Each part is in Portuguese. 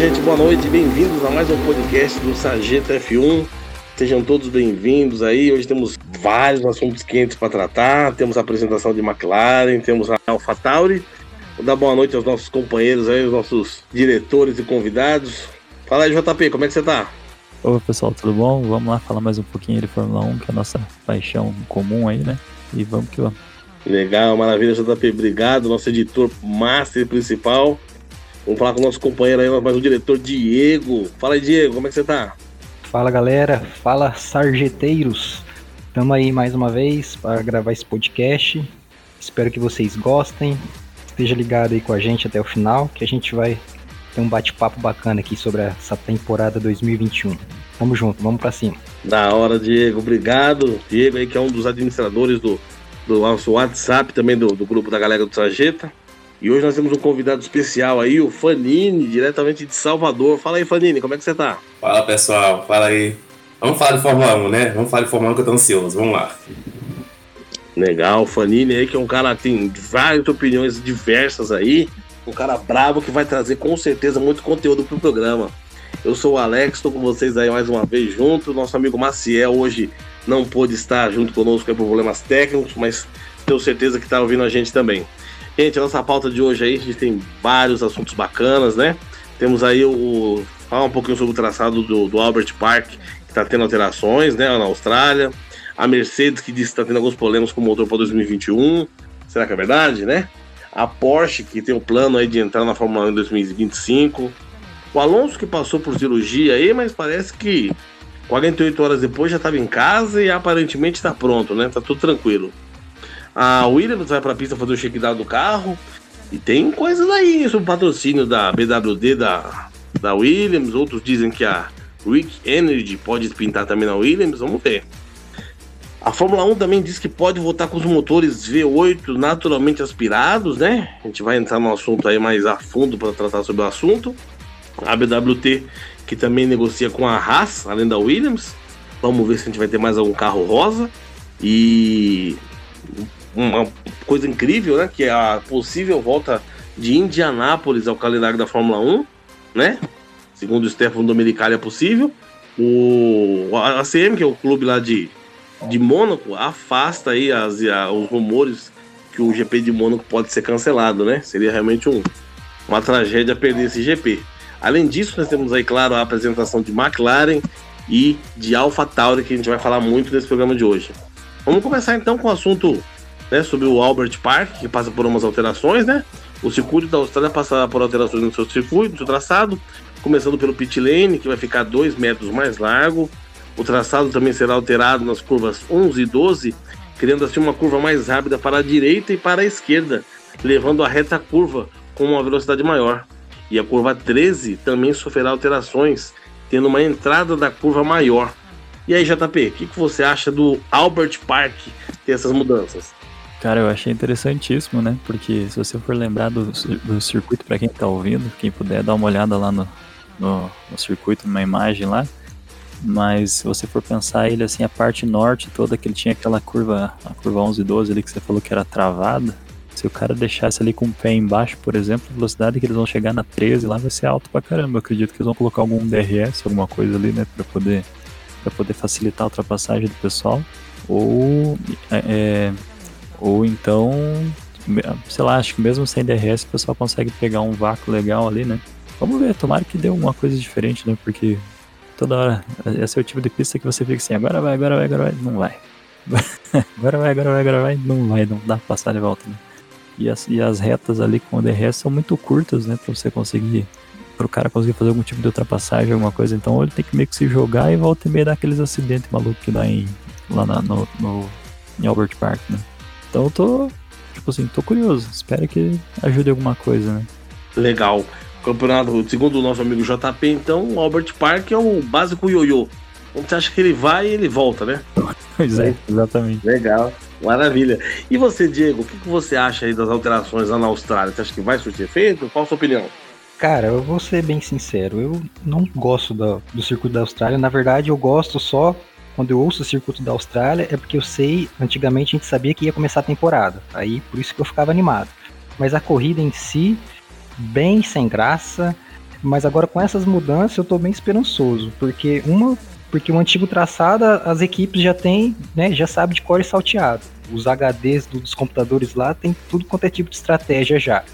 gente, boa noite, bem-vindos a mais um podcast do Sargento F1. Sejam todos bem-vindos aí. Hoje temos vários assuntos quentes para tratar. Temos a apresentação de McLaren, temos a AlphaTauri. Vou dar boa noite aos nossos companheiros aí, os nossos diretores e convidados. Fala aí, JP, como é que você tá? Oi, pessoal, tudo bom? Vamos lá falar mais um pouquinho de Fórmula 1, que é a nossa paixão comum aí, né? E vamos que vamos. Legal, maravilha, JP, obrigado. Nosso editor master principal. Vamos falar com o nosso companheiro aí, mais o diretor Diego. Fala aí, Diego, como é que você tá? Fala galera, fala sargeteiros. Estamos aí mais uma vez para gravar esse podcast. Espero que vocês gostem. Esteja ligado aí com a gente até o final, que a gente vai ter um bate-papo bacana aqui sobre essa temporada 2021. Tamo junto, vamos para cima. Da hora, Diego, obrigado. Diego aí que é um dos administradores do, do nosso WhatsApp, também do, do grupo da galera do Sarjeta. E hoje nós temos um convidado especial aí, o Fanini, diretamente de Salvador. Fala aí, Fanini, como é que você tá? Fala pessoal, fala aí. Vamos falar de Fórmula 1, né? Vamos falar de Fórmula 1 que eu tô ansioso, vamos lá. Legal, Fanini aí, que é um cara que tem várias opiniões diversas aí. Um cara bravo que vai trazer com certeza muito conteúdo pro programa. Eu sou o Alex, estou com vocês aí mais uma vez junto. Nosso amigo Maciel hoje não pôde estar junto conosco por problemas técnicos, mas tenho certeza que está ouvindo a gente também. Gente, a nossa pauta de hoje aí, a gente tem vários assuntos bacanas, né? Temos aí o. Falar um pouquinho sobre o traçado do, do Albert Park, que está tendo alterações, né, na Austrália. A Mercedes, que disse que está tendo alguns problemas com o motor para 2021. Será que é verdade, né? A Porsche, que tem o plano aí de entrar na Fórmula 1 em 2025. O Alonso, que passou por cirurgia aí, mas parece que 48 horas depois já estava em casa e aparentemente está pronto, né? Tá tudo tranquilo. A Williams vai para a pista fazer o shakedown do carro. E tem coisas aí sobre o patrocínio da BWD, da, da Williams. Outros dizem que a Rick Energy pode pintar também na Williams. Vamos ver. A Fórmula 1 também diz que pode voltar com os motores V8 naturalmente aspirados, né? A gente vai entrar no assunto aí mais a fundo para tratar sobre o assunto. A BWT, que também negocia com a Haas, além da Williams. Vamos ver se a gente vai ter mais algum carro rosa. E uma coisa incrível, né? Que é a possível volta de Indianápolis ao calendário da Fórmula 1, né? Segundo o Stefano Domenicali é possível. O a ACM, que é o clube lá de, de Mônaco, afasta aí as, a, os rumores que o GP de Mônaco pode ser cancelado, né? Seria realmente um, uma tragédia perder esse GP. Além disso, nós temos aí, claro, a apresentação de McLaren e de AlphaTauri, que a gente vai falar muito nesse programa de hoje. Vamos começar então com o assunto né, sobre o Albert Park, que passa por umas alterações, né? O circuito da Austrália passa por alterações no seu circuito, no seu traçado, começando pelo pit lane, que vai ficar 2 metros mais largo. O traçado também será alterado nas curvas 11 e 12, criando assim uma curva mais rápida para a direita e para a esquerda, levando a reta curva com uma velocidade maior. E a curva 13 também sofrerá alterações, tendo uma entrada da curva maior. E aí, JP, o que, que você acha do Albert Park ter essas mudanças? Cara, eu achei interessantíssimo, né? Porque se você for lembrar do, do circuito, para quem tá ouvindo, quem puder dar uma olhada lá no, no, no, circuito, numa imagem lá. Mas se você for pensar ele assim, a parte norte toda, que ele tinha aquela curva, a curva 11 e 12 ali que você falou que era travada. Se o cara deixasse ali com o pé embaixo, por exemplo, a velocidade que eles vão chegar na 13 lá vai ser alto pra caramba. Eu acredito que eles vão colocar algum DRS, alguma coisa ali, né? Pra poder, pra poder facilitar a ultrapassagem do pessoal. Ou é, é ou então, sei lá, acho que mesmo sem DRS o pessoal consegue pegar um vácuo legal ali, né? Vamos ver, tomara que dê alguma coisa diferente, né? Porque toda hora, esse é o tipo de pista que você fica assim, agora vai, agora vai, agora vai, não vai. agora vai, agora vai, agora vai, não vai, não dá pra passar de volta, né? E as, e as retas ali com o DRS são muito curtas, né? Pra você conseguir, para o cara conseguir fazer algum tipo de ultrapassagem, alguma coisa. Então ele tem que meio que se jogar e volta e meio dar aqueles acidentes malucos que dá em, lá na, no, no, em Albert Park, né? Então eu tô, tipo assim, tô curioso. Espero que ajude alguma coisa, né? Legal. Campeonato, segundo o nosso amigo JP, então, o Albert Park é o básico ioiô. Onde você acha que ele vai e ele volta, né? Pois é, exatamente. Legal, maravilha. E você, Diego, o que, que você acha aí das alterações lá na Austrália? Você acha que vai surtir efeito? Qual a sua opinião? Cara, eu vou ser bem sincero, eu não gosto do, do circuito da Austrália. Na verdade, eu gosto só quando eu ouço o circuito da Austrália, é porque eu sei, antigamente a gente sabia que ia começar a temporada. Aí por isso que eu ficava animado. Mas a corrida em si, bem sem graça. Mas agora com essas mudanças eu tô bem esperançoso, porque uma porque o antigo traçado as equipes já têm, né, já sabe de cor e salteado. Os HDs dos computadores lá tem tudo quanto é tipo de estratégia já.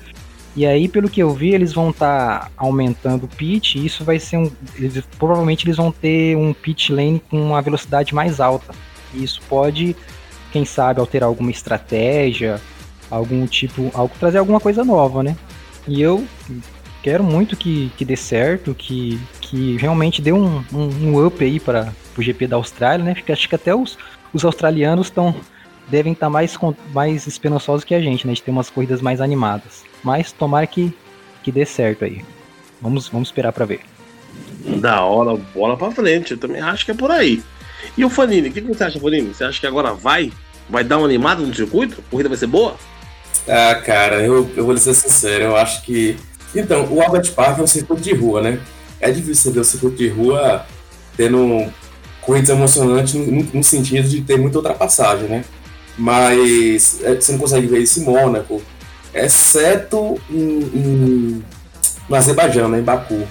E aí, pelo que eu vi, eles vão estar tá aumentando o pitch, e isso vai ser um. Eles, provavelmente eles vão ter um pitch lane com uma velocidade mais alta. E isso pode, quem sabe, alterar alguma estratégia, algum tipo. Algo, trazer alguma coisa nova, né? E eu quero muito que, que dê certo, que, que realmente dê um, um, um up aí para o GP da Austrália, né? Porque acho que até os, os australianos estão devem estar tá mais, mais esperançosos que a gente, né? De ter umas corridas mais animadas. Mas tomara que, que dê certo aí. Vamos, vamos esperar para ver. Da hora, bola para frente. Eu também acho que é por aí. E o Fanini, o que, que você acha, Fanini? Você acha que agora vai? Vai dar um animado no circuito? A corrida vai ser boa? Ah, cara, eu, eu vou lhe ser sincero, eu acho que. Então, o Albert Park é um circuito de rua, né? É difícil você ver o circuito de rua tendo corridas emocionantes no, no sentido de ter muita ultrapassagem, né? Mas é, você não consegue ver isso em Mônaco, exceto em, em, no Azerbaijão, né, em Baku.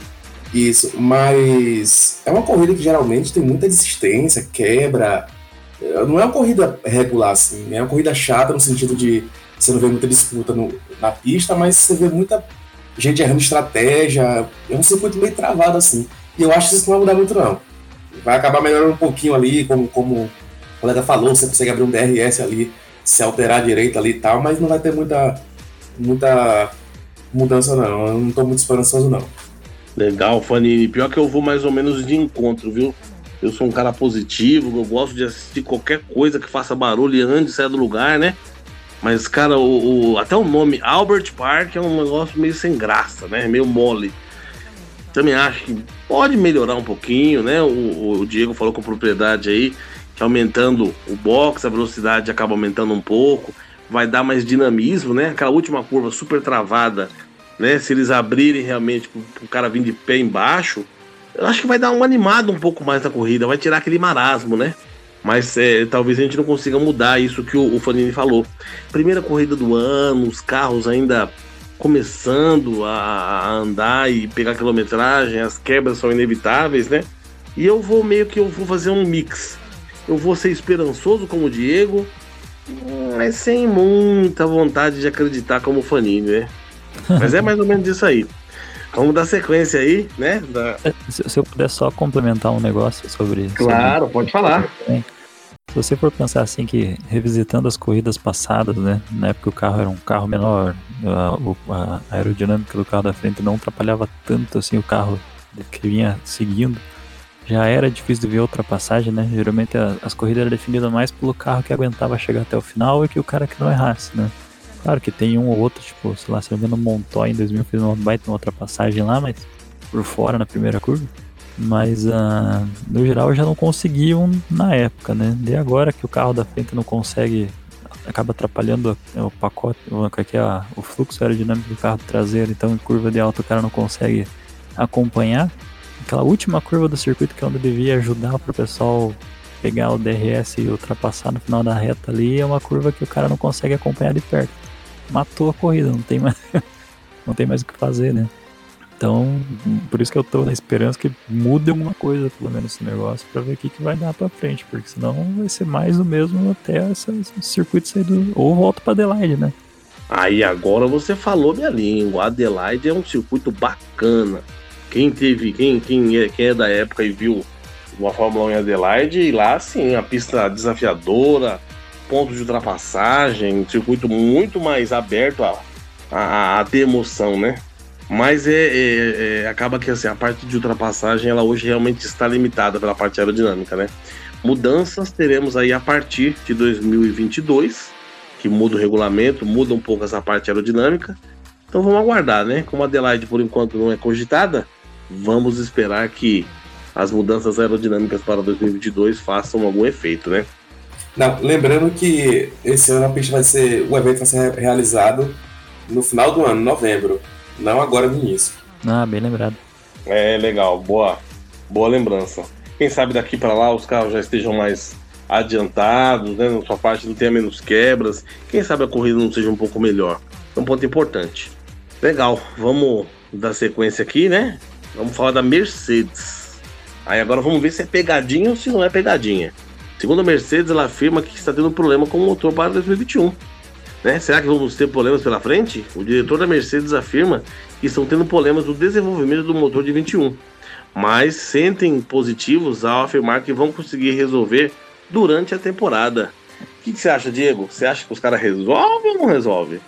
Isso, mas é uma corrida que geralmente tem muita desistência, quebra. Não é uma corrida regular, assim, é uma corrida chata no sentido de você não vê muita disputa no, na pista, mas você vê muita gente errando estratégia. É um circuito meio travado, assim. E eu acho que isso não vai mudar muito, não. Vai acabar melhorando um pouquinho ali, como, como o colega falou, você consegue abrir um DRS ali, se alterar a direita ali e tal, mas não vai ter muita muita mudança, não. Eu não tô muito esperançoso, não. Legal, Fanini. Pior que eu vou mais ou menos de encontro, viu? Eu sou um cara positivo, eu gosto de assistir qualquer coisa que faça barulho e ande, saia do lugar, né? Mas, cara, o, o, até o nome Albert Park é um negócio meio sem graça, né? Meio mole. Também acho que pode melhorar um pouquinho, né? O, o Diego falou com propriedade aí que aumentando o box, a velocidade acaba aumentando um pouco vai dar mais dinamismo, né? Aquela última curva super travada, né? Se eles abrirem realmente o cara vir de pé embaixo, eu acho que vai dar um animado um pouco mais na corrida, vai tirar aquele marasmo, né? Mas é, talvez a gente não consiga mudar isso que o, o Fanini falou. Primeira corrida do ano, os carros ainda começando a, a andar e pegar quilometragem, as quebras são inevitáveis, né? E eu vou meio que eu vou fazer um mix. Eu vou ser esperançoso como o Diego, mas sem muita vontade de acreditar como Fanini, né? Mas é mais ou menos isso aí. Vamos dar sequência aí, né? Da... É, se eu puder só complementar um negócio sobre. Claro, sobre... pode falar. Se você for pensar assim que revisitando as corridas passadas, né? Na época o carro era um carro menor, a, a aerodinâmica do carro da frente não atrapalhava tanto assim o carro que vinha seguindo já era difícil de ver ultrapassagem, né? Geralmente as corridas eram definidas mais pelo carro que aguentava chegar até o final e que o cara que não errasse, né? Claro que tem um ou outro, tipo, sei lá, se não me engano, Montoya em 2000 fez uma baita uma ultrapassagem lá, mas por fora na primeira curva. Mas uh, no geral já não conseguiam na época, né? De agora que o carro da frente não consegue, acaba atrapalhando o pacote, o, que é o fluxo aerodinâmico do carro traseiro, então em curva de alta o cara não consegue acompanhar aquela última curva do circuito que é onde devia ajudar para o pessoal pegar o DRS e ultrapassar no final da reta ali, é uma curva que o cara não consegue acompanhar de perto. Matou a corrida, não tem mais, não tem mais o que fazer, né? Então, por isso que eu tô na esperança que mude alguma coisa, pelo menos, esse negócio, para ver o que, que vai dar para frente, porque senão vai ser mais o mesmo até esse circuito sair do. Ou volta para Adelaide, né? Aí agora você falou minha língua. Adelaide é um circuito bacana. Quem teve, quem, quem, é, quem é da época e viu uma Fórmula 1 em Adelaide, e lá sim, a pista desafiadora, pontos de ultrapassagem, um circuito muito mais aberto a, a, a ter emoção, né? Mas é, é, é, acaba que assim, a parte de ultrapassagem ela hoje realmente está limitada pela parte aerodinâmica, né? Mudanças teremos aí a partir de 2022, que muda o regulamento, muda um pouco essa parte aerodinâmica. Então vamos aguardar, né? Como a Adelaide por enquanto não é cogitada, vamos esperar que as mudanças aerodinâmicas para 2022 façam algum efeito, né? Não, lembrando que esse ano a pista vai ser, o evento vai ser realizado no final do ano, novembro, não agora no início. Ah, bem lembrado. É legal, boa, boa lembrança. Quem sabe daqui para lá os carros já estejam mais adiantados, né? Na sua parte não tenha menos quebras. Quem sabe a corrida não seja um pouco melhor. É um ponto importante. Legal, vamos da sequência aqui, né? Vamos falar da Mercedes. Aí agora vamos ver se é pegadinha ou se não é pegadinha. Segundo a Mercedes, ela afirma que está tendo problema com o motor para 2021. Né? Será que vamos ter problemas pela frente? O diretor da Mercedes afirma que estão tendo problemas no desenvolvimento do motor de 21, mas sentem positivos ao afirmar que vão conseguir resolver durante a temporada. O que, que você acha, Diego? Você acha que os caras resolvem ou não resolvem?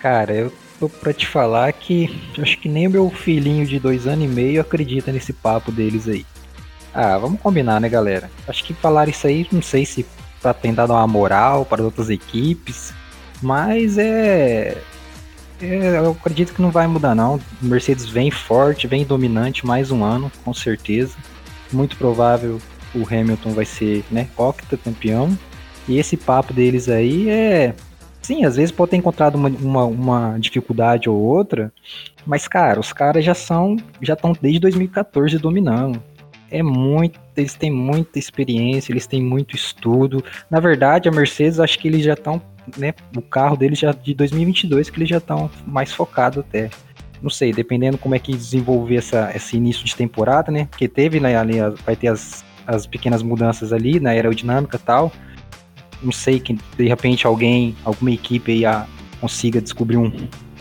Cara, eu pra te falar que acho que nem meu filhinho de dois anos e meio acredita nesse papo deles aí. Ah, vamos combinar, né, galera? Acho que falar isso aí, não sei se pra tentar dar uma moral para as outras equipes, mas é, é. Eu acredito que não vai mudar, não. Mercedes vem forte, vem dominante mais um ano, com certeza. Muito provável o Hamilton vai ser, né, octa campeão. E esse papo deles aí é Sim, às vezes pode ter encontrado uma, uma, uma, dificuldade ou outra, mas, cara, os caras já são, já estão desde 2014 dominando. É muito, eles têm muita experiência, eles têm muito estudo. Na verdade, a Mercedes, acho que eles já estão, né, o carro deles já de 2022 que eles já estão mais focados até. Não sei, dependendo como é que desenvolver essa, esse início de temporada, né? Porque teve né, ali, vai ter as, as pequenas mudanças ali na aerodinâmica e tal não sei que de repente alguém, alguma equipe aí a, consiga descobrir um,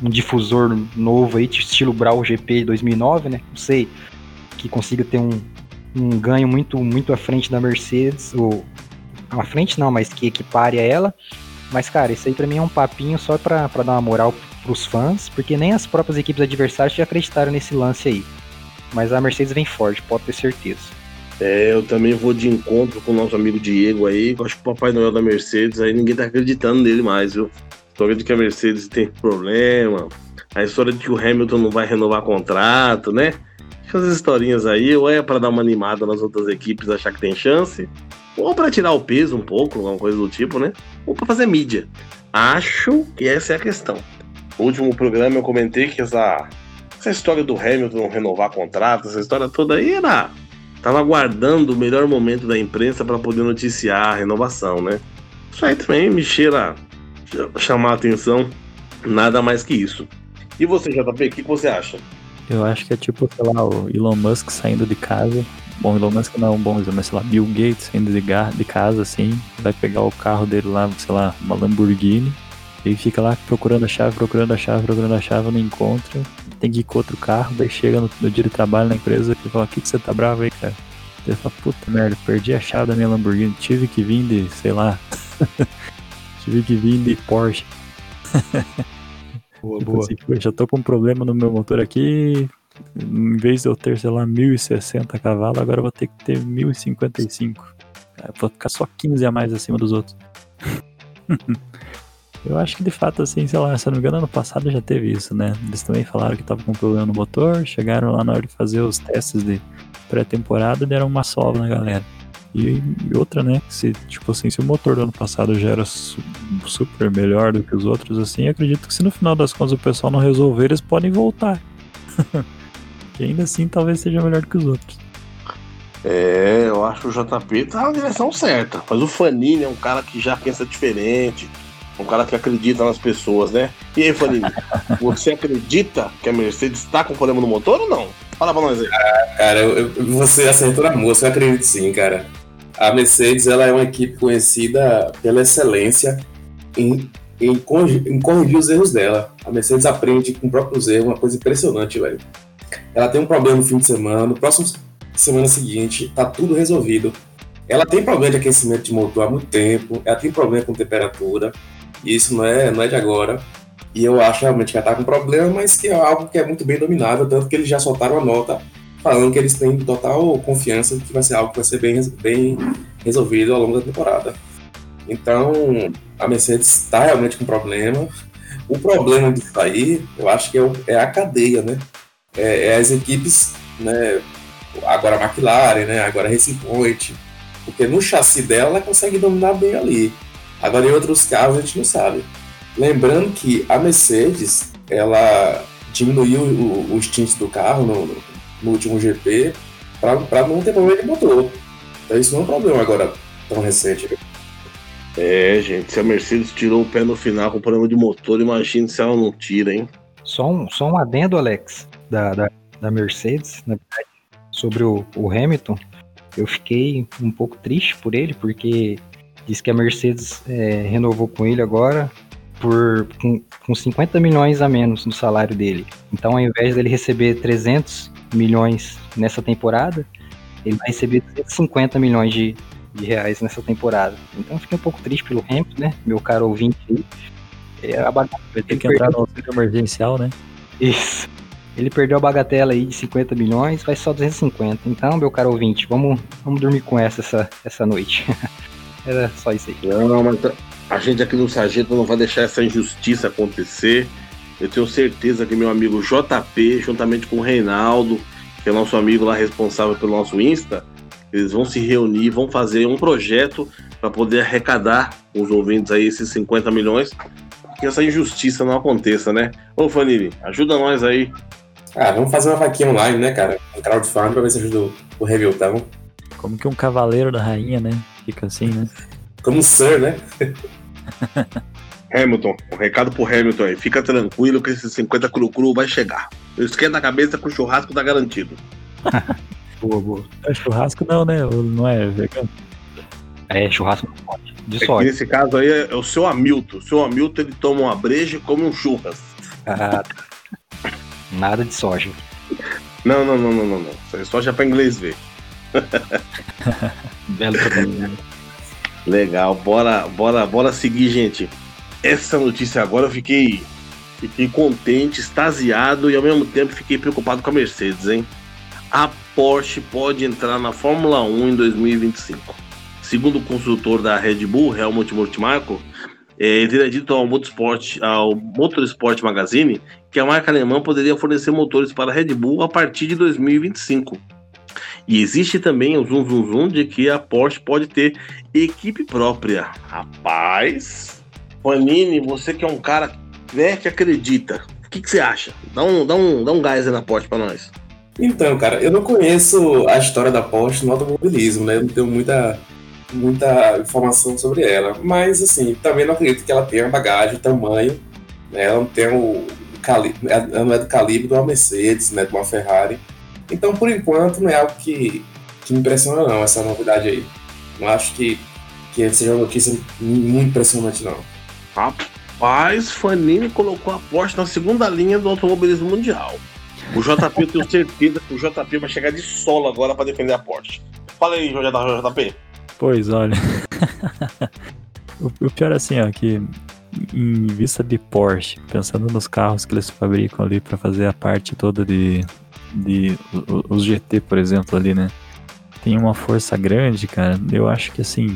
um difusor novo aí, estilo Brawl GP 2009, né? Não sei, que consiga ter um, um ganho muito muito à frente da Mercedes, ou à frente não, mas que equipare a ela. Mas cara, isso aí para mim é um papinho só para dar uma moral pros fãs, porque nem as próprias equipes adversárias já acreditaram nesse lance aí. Mas a Mercedes vem forte, pode ter certeza. É, eu também vou de encontro com o nosso amigo Diego aí. Eu acho que o Papai Noel da Mercedes aí ninguém tá acreditando nele mais, viu? A história de que a Mercedes tem problema, a história de que o Hamilton não vai renovar contrato, né? Essas historinhas aí, ou é para dar uma animada nas outras equipes, achar que tem chance, ou para tirar o peso um pouco, alguma coisa do tipo, né? Ou para fazer mídia. Acho que essa é a questão. No último programa eu comentei que essa, essa história do Hamilton renovar contrato, essa história toda aí era Tava aguardando o melhor momento da imprensa para poder noticiar a renovação, né? Isso aí também me cheira chamar a atenção, nada mais que isso. E você, JP, o que você acha? Eu acho que é tipo, sei lá, o Elon Musk saindo de casa. Bom, Elon Musk não é um bom exemplo, mas sei lá, Bill Gates saindo de casa, assim, vai pegar o carro dele lá, sei lá, uma Lamborghini, e fica lá procurando a chave, procurando a chave, procurando a chave, não encontra. Ir com outro carro, daí chega no, no dia de trabalho na empresa e fala, o que, que você tá bravo aí, cara? Ele fala, puta merda, perdi a chave da minha Lamborghini, tive que vir de, sei lá. tive que vir de Porsche. Boa, tipo boa. Assim, já tô com um problema no meu motor aqui. Em vez de eu ter, sei lá, 1060 cavalos, agora eu vou ter que ter 1055. Eu vou ficar só 15 a mais acima dos outros. Eu acho que de fato, assim, sei lá, se eu não me engano, ano passado já teve isso, né? Eles também falaram que tava com problema no motor, chegaram lá na hora de fazer os testes de pré-temporada, deram uma sova na galera. E, e, outra, né? Se, tipo assim, se o motor do ano passado já era su super melhor do que os outros, assim, acredito que se no final das contas o pessoal não resolver, eles podem voltar. que ainda assim talvez seja melhor que os outros. É, eu acho que o JP tá na direção certa. Mas o Fanini é um cara que já pensa diferente um cara que acredita nas pessoas, né? E aí, Fanini, você acredita que a Mercedes está com problema no motor ou não? Fala pra nós aí. Ah, cara, eu, você acertou na moça, eu acredito sim, cara. A Mercedes ela é uma equipe conhecida pela excelência em, em, corrigir, em corrigir os erros dela. A Mercedes aprende com próprios erros, uma coisa impressionante, velho. Ela tem um problema no fim de semana, no próximo semana seguinte, tá tudo resolvido. Ela tem problema de aquecimento de motor há muito tempo, ela tem problema com temperatura, isso não é, não é de agora. E eu acho realmente que ela tá com problema, mas que é algo que é muito bem dominado, tanto que eles já soltaram a nota falando que eles têm total confiança de que vai ser algo que vai ser bem, bem resolvido ao longo da temporada. Então, a Mercedes está realmente com problema. O problema disso aí, eu acho que é, é a cadeia, né? É, é, as equipes, né? Agora a McLaren, né? Agora a Racing Point. Porque no chassi dela ela consegue dominar bem ali. Agora, em outros casos, a gente não sabe. Lembrando que a Mercedes, ela diminuiu o, os tintes do carro no, no último GP para não ter problema de motor. Então, isso não é um problema agora tão recente. É, gente, se a Mercedes tirou o pé no final com problema de motor, imagine se ela não tira, hein? Só um, só um adendo, Alex. da, da, da Mercedes, na verdade, sobre o, o Hamilton, eu fiquei um pouco triste por ele, porque diz que a Mercedes é, renovou com ele agora por com, com 50 milhões a menos no salário dele. Então, ao invés dele receber 300 milhões nessa temporada, ele vai receber 250 milhões de, de reais nessa temporada. Então, eu fiquei um pouco triste pelo Hamilton, né? Meu caro ouvinte aí. É, a Vai ter que entrar no auxílio emergencial, né? Isso. Ele perdeu a bagatela aí de 50 milhões, vai só 250. Então, meu caro ouvinte, vamos, vamos dormir com essa essa, essa noite. Era só isso aí. Não, não, mas a gente aqui no Sargento não vai deixar essa injustiça acontecer. Eu tenho certeza que meu amigo JP, juntamente com o Reinaldo, que é nosso amigo lá responsável pelo nosso Insta, eles vão se reunir, vão fazer um projeto para poder arrecadar os ouvintes aí esses 50 milhões, que essa injustiça não aconteça, né? Ô Fanini, ajuda nós aí ah, vamos fazer uma vaquinha online, né, cara? Um crowdfunding pra ver se ajuda o Hamilton. Como que um cavaleiro da rainha, né? Fica assim, né? Como um Sir, né? Hamilton, um recado pro Hamilton aí. Fica tranquilo que esses 50 cru-cru vai chegar. Eu esquento a cabeça com o churrasco tá garantido. boa, boa. É, churrasco não, né? Não é vegano? É, churrasco não pode. De é sorte. Nesse caso aí é o seu Hamilton. O seu Hamilton ele toma uma breja e come um churras. Ah, Nada de soja. Não, não, não, não, não, não. Isso é soja para inglês ver. Belo? Legal, bora, bora, bora seguir, gente. Essa notícia agora eu fiquei, fiquei contente, extasiado e ao mesmo tempo fiquei preocupado com a Mercedes, hein? A Porsche pode entrar na Fórmula 1 em 2025. Segundo o consultor da Red Bull, Helmut Marko, é, ele teria dito ao Motorsport, ao Motorsport Magazine que a marca alemã poderia fornecer motores para a Red Bull a partir de 2025. E existe também o zoom zoom zoom de que a Porsche pode ter equipe própria. Rapaz, Panini, você que é um cara né, que acredita, o que, que, você acha? Dá um, dá, um, dá um gás aí na Porsche para nós. Então, cara, eu não conheço a história da Porsche no automobilismo, né? Eu não tenho muita muita informação sobre ela. Mas, assim, também não acredito que ela tenha bagagem, tamanho. Né? Ela não tem o, calibre, ela não é do calibre de uma Mercedes, né? De uma Ferrari. Então, por enquanto, não é algo que, que me impressiona, não, essa novidade aí. Não acho que, que seja uma notícia muito impressionante, não. Rapaz, Fanini colocou a Porsche na segunda linha do automobilismo mundial. O JP, eu tenho certeza que o JP vai chegar de solo agora para defender a Porsche. Fala aí, JP. Pois, olha. o, o, pior é assim, ó, que em vista de Porsche, pensando nos carros que eles fabricam ali para fazer a parte toda de, de os GT, por exemplo, ali, né? Tem uma força grande, cara. Eu acho que assim,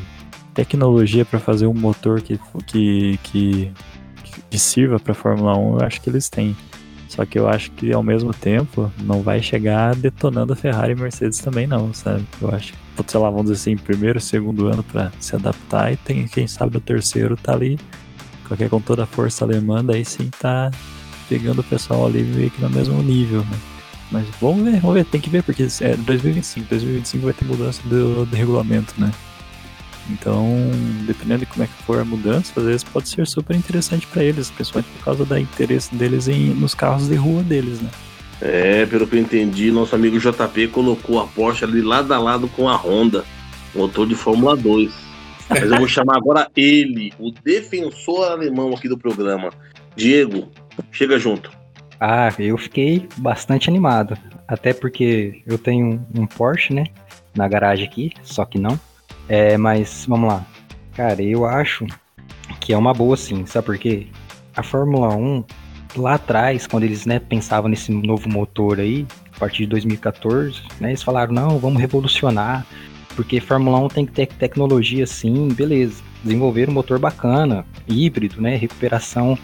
tecnologia para fazer um motor que, que, que, que sirva para Fórmula 1, eu acho que eles têm. Só que eu acho que ao mesmo tempo não vai chegar detonando a Ferrari e Mercedes também não, sabe? Eu acho que, sei lá, vamos dizer assim, primeiro, segundo ano para se adaptar e tem, quem sabe, o terceiro tá ali, qualquer com toda a força alemã, daí sim tá pegando o pessoal ali meio que no mesmo nível, né? Mas vamos ver, vamos ver, tem que ver, porque é 2025, 2025 vai ter mudança do, do regulamento, né? Então, dependendo de como é que for a mudança, às vezes pode ser super interessante para eles, principalmente por causa do interesse deles em, nos carros de rua deles, né? É, pelo que eu entendi, nosso amigo JP colocou a Porsche ali lado a lado com a Honda, motor de Fórmula 2. Mas eu vou chamar agora ele, o defensor alemão aqui do programa. Diego, chega junto. Ah, eu fiquei bastante animado. Até porque eu tenho um Porsche, né? Na garagem aqui, só que não. É, mas vamos lá. Cara, eu acho que é uma boa sim, sabe por quê? A Fórmula 1, lá atrás, quando eles né, pensavam nesse novo motor aí, a partir de 2014, né, eles falaram, não, vamos revolucionar, porque Fórmula 1 tem que ter tecnologia sim, beleza. Desenvolver um motor bacana, híbrido, né, recuperação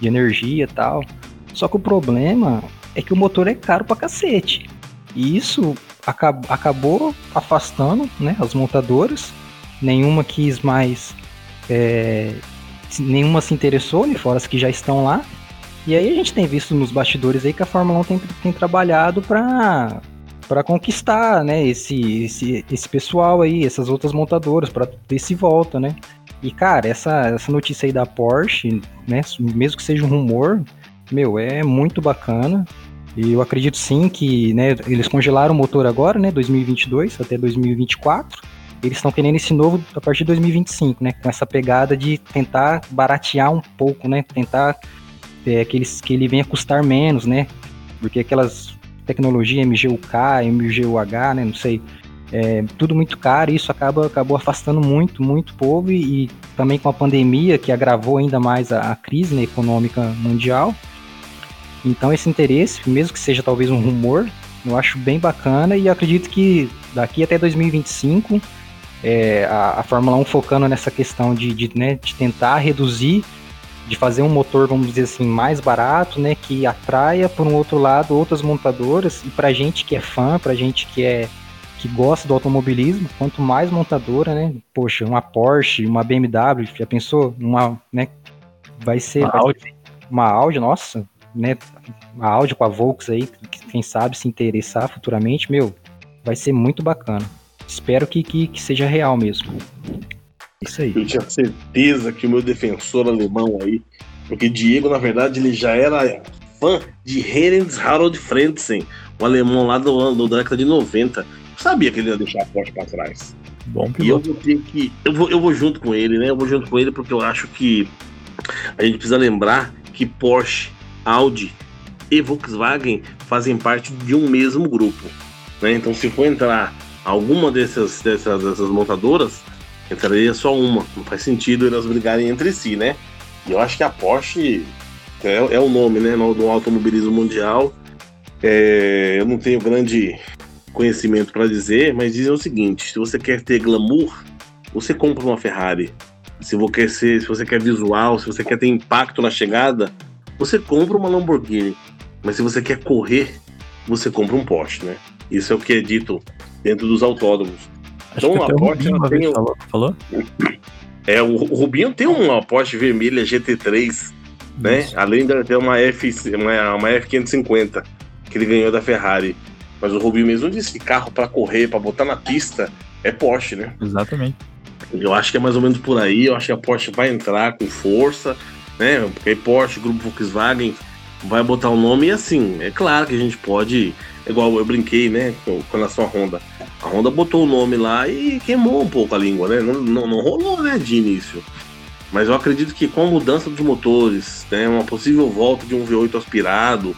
de energia e tal. Só que o problema é que o motor é caro pra cacete. E isso acab acabou afastando né, as montadoras. Nenhuma quis mais. É, nenhuma se interessou, né, fora as que já estão lá. E aí a gente tem visto nos bastidores aí que a Fórmula 1 tem, tem trabalhado para para conquistar, né, esse, esse, esse pessoal aí, essas outras montadoras, para ver se volta, né? E cara, essa, essa notícia aí da Porsche, né, mesmo que seja um rumor, meu, é muito bacana. E eu acredito sim que né, eles congelaram o motor agora, né, 2022 até 2024. Eles estão querendo esse novo a partir de 2025, né, com essa pegada de tentar baratear um pouco, né, tentar é, que, eles, que ele venha custar menos, né, porque aquelas tecnologia MGUK, MGUH, né, não sei, é tudo muito caro e isso acaba, acabou afastando muito, muito povo e, e também com a pandemia que agravou ainda mais a, a crise né, econômica mundial. Então esse interesse, mesmo que seja talvez um rumor, eu acho bem bacana e acredito que daqui até 2025 é, a, a, Fórmula 1 focando nessa questão de, de, né, de tentar reduzir, de fazer um motor, vamos dizer assim, mais barato, né, que atraia, por um outro lado, outras montadoras, e pra gente que é fã, pra gente que é que gosta do automobilismo, quanto mais montadora, né, poxa, uma Porsche, uma BMW, já pensou? Uma, né, vai ser... Uma Audi. Uma Audi, nossa, né, a Audi com a Volks aí, quem sabe se interessar futuramente, meu, vai ser muito bacana. Espero que, que, que seja real mesmo. Isso aí. Eu tinha certeza que o meu defensor alemão aí, porque Diego, na verdade, ele já era fã de Heinz Harold Frentzen, um alemão lá do, do década de 90. Eu sabia que ele ia deixar a Porsche pra trás. Bom piloto. E eu vou ter que. Eu vou, eu vou junto com ele, né? Eu vou junto com ele porque eu acho que a gente precisa lembrar que Porsche Audi e Volkswagen fazem parte de um mesmo grupo. Né? Então, se for entrar alguma dessas, dessas, dessas montadoras, entraria só uma. Não faz sentido elas brigarem entre si, né? E eu acho que a Porsche é, é o nome, né? No, automobilismo mundial. É, eu não tenho grande conhecimento para dizer, mas dizem o seguinte: se você quer ter glamour, você compra uma Ferrari. Se você quer ser, se você quer visual, se você quer ter impacto na chegada, você compra uma Lamborghini, mas se você quer correr, você compra um Porsche, né? Isso é o que é dito dentro dos autódromos. Acho então a Porsche ela tem. Falou, falou? É, o, o Rubinho tem uma Porsche vermelha GT3, né? Isso. Além de ter uma, F, uma, uma F550 que ele ganhou da Ferrari. Mas o Rubinho mesmo disse que carro para correr, para botar na pista, é Porsche, né? Exatamente. Eu acho que é mais ou menos por aí. Eu acho que a Porsche vai entrar com força né? Porque Porsche, Grupo Volkswagen vai botar o nome e assim, é claro que a gente pode, igual eu brinquei, né, com, relação à Honda. A Honda botou o nome lá e queimou um pouco a língua, né? Não, não, não rolou, né, de início. Mas eu acredito que com a mudança dos motores, né, uma possível volta de um V8 aspirado,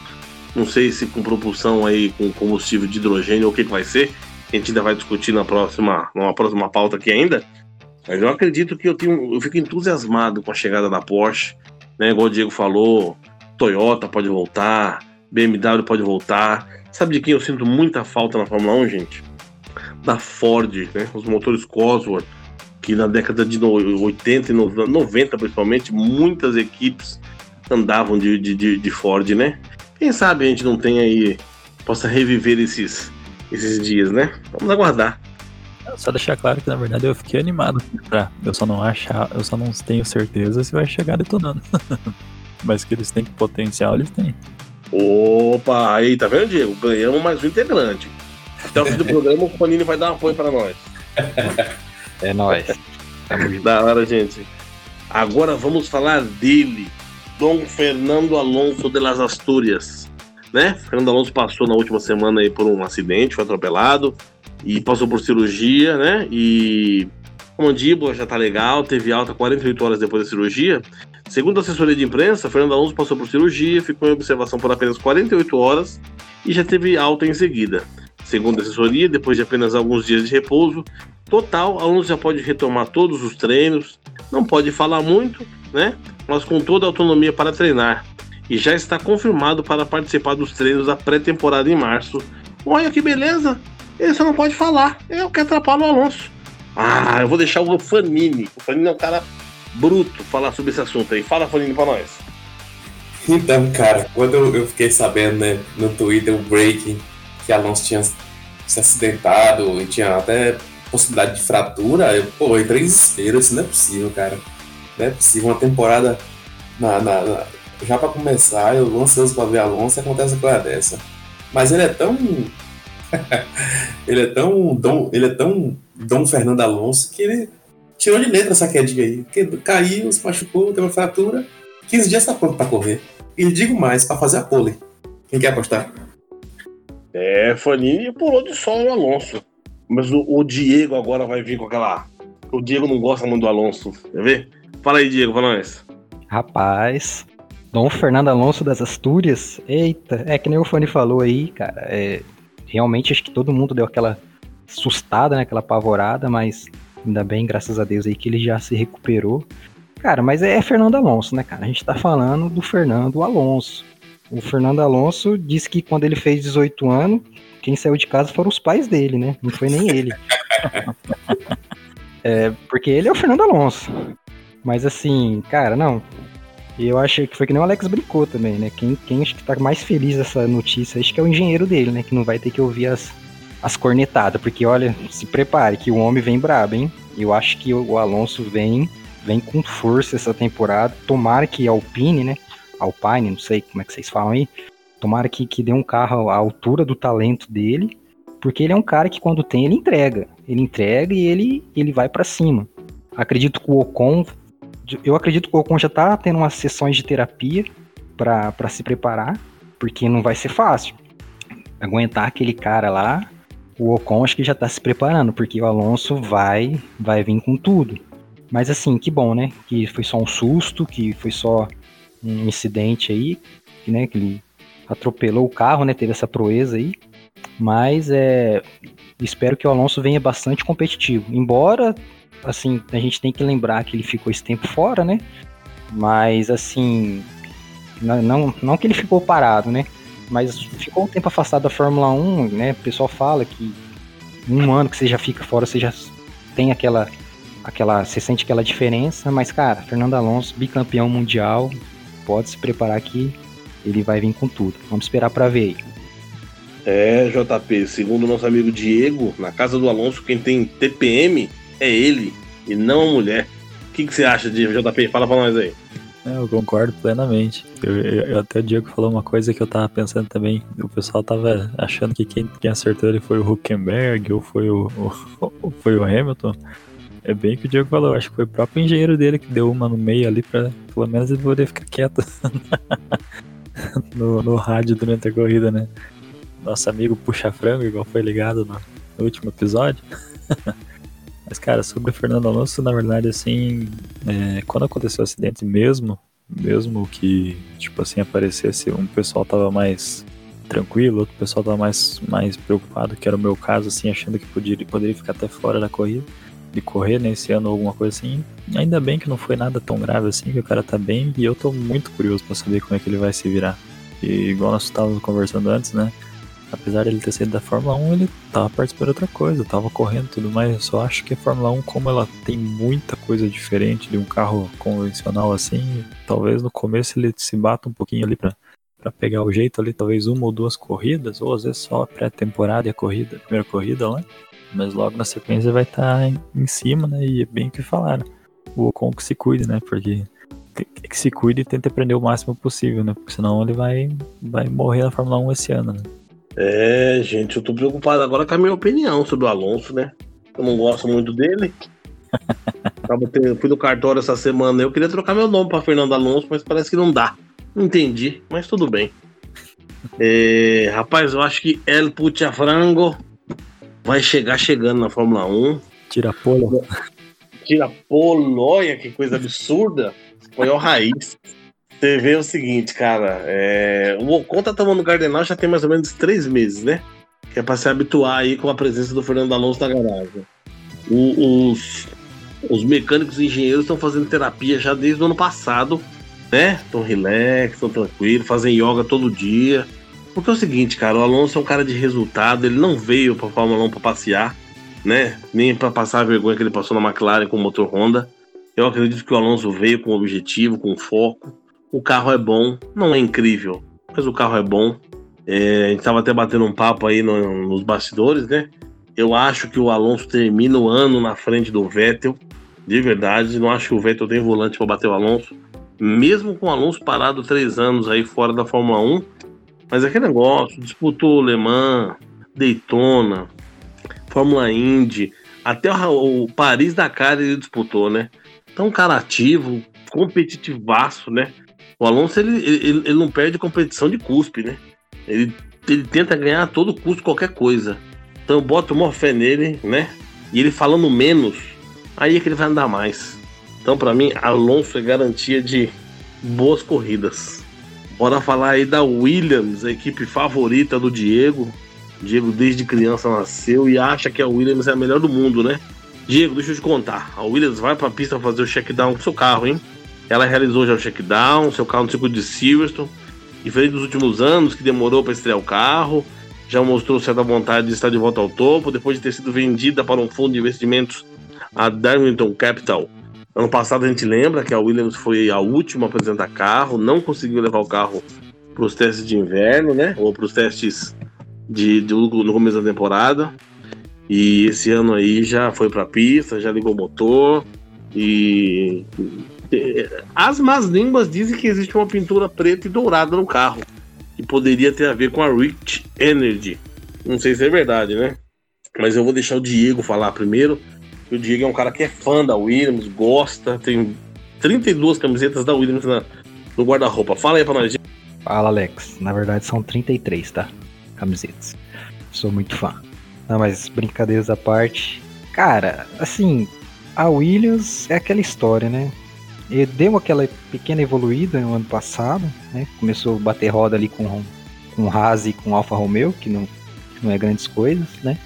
não sei se com propulsão aí com combustível de hidrogênio ou o que, que vai ser, a gente ainda vai discutir na próxima, numa próxima pauta aqui ainda. Mas eu acredito que eu tenho, eu fico entusiasmado com a chegada da Porsche né? Igual o Diego falou, Toyota pode voltar, BMW pode voltar. Sabe de quem eu sinto muita falta na Fórmula 1, gente? Da Ford, né? Os motores Cosworth, que na década de 80 e 90, principalmente, muitas equipes andavam de, de, de Ford, né? Quem sabe a gente não tem aí, possa reviver esses, esses dias, né? Vamos aguardar. Só deixar claro que na verdade eu fiquei animado pra. Eu só não achar, eu só não tenho certeza se vai chegar detonando. Mas que eles têm potencial, eles têm. Opa, aí, tá vendo, Diego? Ganhamos mais um integrante. Até o fim do programa, o Panini vai dar um apoio pra nós. É nóis. da hora, gente. Agora vamos falar dele, Dom Fernando Alonso de las Astúrias. Né? Fernando Alonso passou na última semana aí por um acidente, foi atropelado e passou por cirurgia, né? E a mandíbula já tá legal, teve alta 48 horas depois da cirurgia. Segundo a assessoria de imprensa, Fernando Alonso passou por cirurgia, ficou em observação por apenas 48 horas e já teve alta em seguida. Segundo a assessoria, depois de apenas alguns dias de repouso, total, Alonso já pode retomar todos os treinos, não pode falar muito, né? Mas com toda a autonomia para treinar. E já está confirmado para participar dos treinos da pré-temporada em março. Olha que beleza! Ele só não pode falar. É o que atrapalha o Alonso. Ah, eu vou deixar o Fanini. O Fanini é um cara bruto falar sobre esse assunto aí. Fala, Fanini, pra nós. Então, cara, quando eu fiquei sabendo né, no Twitter o breaking que Alonso tinha se acidentado e tinha até possibilidade de fratura, eu, pô, entrei em desespero. Isso não é possível, cara. Não é possível. Uma temporada na, na, na já para começar, eu ansioso pra ver Alonso e acontece uma coisa dessa. Mas ele é tão ele é tão Dom, ele é tão Dom Fernando Alonso que ele tirou de letra essa quedinha aí. Porque caiu, se machucou, teve uma fratura. 15 dias tá pronto pra correr. E digo mais, para fazer a pole. Quem quer apostar? É, Fanini pulou de sol no Alonso. Mas o, o, Diego agora vai vir com aquela. O Diego não gosta muito do Alonso. Quer ver? Fala aí, Diego, fala nós. Rapaz, Dom Fernando Alonso das Astúrias. Eita, é que nem o Fanny falou aí, cara. É, realmente acho que todo mundo deu aquela assustada, né? Aquela apavorada, mas ainda bem, graças a Deus aí, que ele já se recuperou. Cara, mas é Fernando Alonso, né, cara? A gente tá falando do Fernando Alonso. O Fernando Alonso disse que quando ele fez 18 anos, quem saiu de casa foram os pais dele, né? Não foi nem ele. é, porque ele é o Fernando Alonso. Mas assim, cara, não. Eu acho que foi que nem o Alex brincou também, né? Quem, quem acho que tá mais feliz dessa notícia, acho que é o engenheiro dele, né? Que não vai ter que ouvir as, as cornetadas. Porque, olha, se prepare, que o homem vem brabo, hein? Eu acho que o, Alonso vem, vem com força essa temporada. Tomara que Alpine, né? Alpine, não sei como é que vocês falam aí. Tomara que, que dê um carro à altura do talento dele, porque ele é um cara que quando tem, ele entrega. Ele entrega e ele, ele vai para cima. Acredito que o Ocon. Eu acredito que o Ocon já tá tendo umas sessões de terapia para se preparar, porque não vai ser fácil. Aguentar aquele cara lá, o Ocon acho que já tá se preparando, porque o Alonso vai, vai vir com tudo. Mas assim, que bom, né? Que foi só um susto, que foi só um incidente aí, né, que ele atropelou o carro, né, teve essa proeza aí, mas é, espero que o Alonso venha bastante competitivo, embora, assim, a gente tem que lembrar que ele ficou esse tempo fora, né, mas assim, não, não que ele ficou parado, né, mas ficou um tempo afastado da Fórmula 1, né, o pessoal fala que um ano que você já fica fora, você já tem aquela aquela, você sente aquela diferença, mas cara, Fernando Alonso, bicampeão mundial, pode se preparar que ele vai vir com tudo. Vamos esperar para ver aí. É, JP, segundo nosso amigo Diego, na casa do Alonso, quem tem TPM é ele e não a mulher. O que, que você acha de JP? Fala pra nós aí. É, eu concordo plenamente. Eu, eu, até o Diego falou uma coisa que eu tava pensando também. O pessoal tava achando que quem, quem acertou ele foi o Huckenberg ou foi o, o, foi o Hamilton. É bem que o Diego falou, acho que foi o próprio engenheiro dele que deu uma no meio ali pra pelo menos ele poder ficar quieto no, no rádio durante a corrida, né? Nosso amigo Puxa Frango, igual foi ligado no, no último episódio. Mas, cara, sobre o Fernando Alonso, na verdade, assim, é, quando aconteceu o acidente mesmo, mesmo que, tipo assim, aparecesse, um pessoal tava mais tranquilo, outro pessoal tava mais, mais preocupado, que era o meu caso, assim, achando que poderia, poderia ficar até fora da corrida de correr nesse ano ou alguma coisa assim. Ainda bem que não foi nada tão grave assim, que o cara tá bem e eu tô muito curioso para saber como é que ele vai se virar. E igual nós estávamos conversando antes, né? Apesar de ele ter saído da Fórmula 1, ele tava participando de outra coisa, tava correndo tudo mais. Eu só acho que a Fórmula 1, como ela tem muita coisa diferente de um carro convencional assim, talvez no começo ele se bata um pouquinho ali pra, pegar o jeito ali, talvez uma ou duas corridas, ou às vezes só a pré-temporada e a corrida, a primeira corrida lá mas logo na sequência vai estar tá em, em, cima, né? E é bem o que falaram. O Ocon que se cuide, né? Porque que se cuide e tente aprender o máximo possível, né? Porque senão ele vai, vai morrer na Fórmula 1 esse ano, né? É, gente, eu tô preocupado agora com a minha opinião sobre o Alonso, né? Eu não gosto muito dele. Tava tendo, fui no cartório essa semana, eu queria trocar meu nome para Fernando Alonso, mas parece que não dá. Não entendi, mas tudo bem. É, rapaz, eu acho que El Frango vai chegar chegando na Fórmula 1. Tira polo. Tira polo, olha que coisa absurda. O raiz. Você vê o seguinte, cara, é... o Ocon tá tomando Gardenal já tem mais ou menos três meses, né? Que é pra se habituar aí com a presença do Fernando Alonso na garagem. O, os, os mecânicos e engenheiros estão fazendo terapia já desde o ano passado, né? Estão relax, estão tranquilos, fazem yoga todo dia. Porque é o seguinte, cara, o Alonso é um cara de resultado, ele não veio pra Fórmula 1 pra passear, né? Nem para passar a vergonha que ele passou na McLaren com o motor Honda. Eu acredito que o Alonso veio com objetivo, com foco. O carro é bom, não é incrível, mas o carro é bom. É, a gente tava até batendo um papo aí no, nos bastidores, né? Eu acho que o Alonso termina o ano na frente do Vettel, de verdade. Não acho que o Vettel tem volante para bater o Alonso. Mesmo com o Alonso parado três anos aí fora da Fórmula 1, mas aquele negócio, disputou Le Mans, Daytona, Fórmula Indy, até o, o Paris Dakar ele disputou, né? Então, cara ativo, competitivaço, né? O Alonso, ele, ele, ele não perde competição de cuspe, né? Ele ele tenta ganhar a todo custo qualquer coisa. Então eu boto uma fé nele, né? E ele falando menos, aí é que ele vai andar mais. Então, para mim, Alonso é garantia de boas corridas. Bora falar aí da Williams, a equipe favorita do Diego. Diego desde criança nasceu e acha que a Williams é a melhor do mundo, né? Diego, deixa eu te contar. A Williams vai pra pista fazer o check-down com seu carro, hein? Ela realizou já o check-down, seu carro no circuito de Silverstone. Diferente dos últimos anos, que demorou para estrear o carro, já mostrou certa vontade de estar de volta ao topo, depois de ter sido vendida para um fundo de investimentos, a Darlington Capital. Ano passado a gente lembra que a Williams foi a última a apresentar carro, não conseguiu levar o carro para os testes de inverno, né? Ou para os testes de, de, no começo da temporada. E esse ano aí já foi para a pista, já ligou o motor. E as más línguas dizem que existe uma pintura preta e dourada no carro, que poderia ter a ver com a Rich Energy. Não sei se é verdade, né? Mas eu vou deixar o Diego falar primeiro. O Diego é um cara que é fã da Williams, gosta, tem 32 camisetas da Williams na, no guarda-roupa. Fala aí pra nós. Fala, Alex. Na verdade são 33, tá? Camisetas. Sou muito fã. Não, mas brincadeiras à parte. Cara, assim, a Williams é aquela história, né? Ele deu aquela pequena evoluída no ano passado, né? Começou a bater roda ali com com Haas e com Alfa Romeo, que não, que não é grandes coisas, né?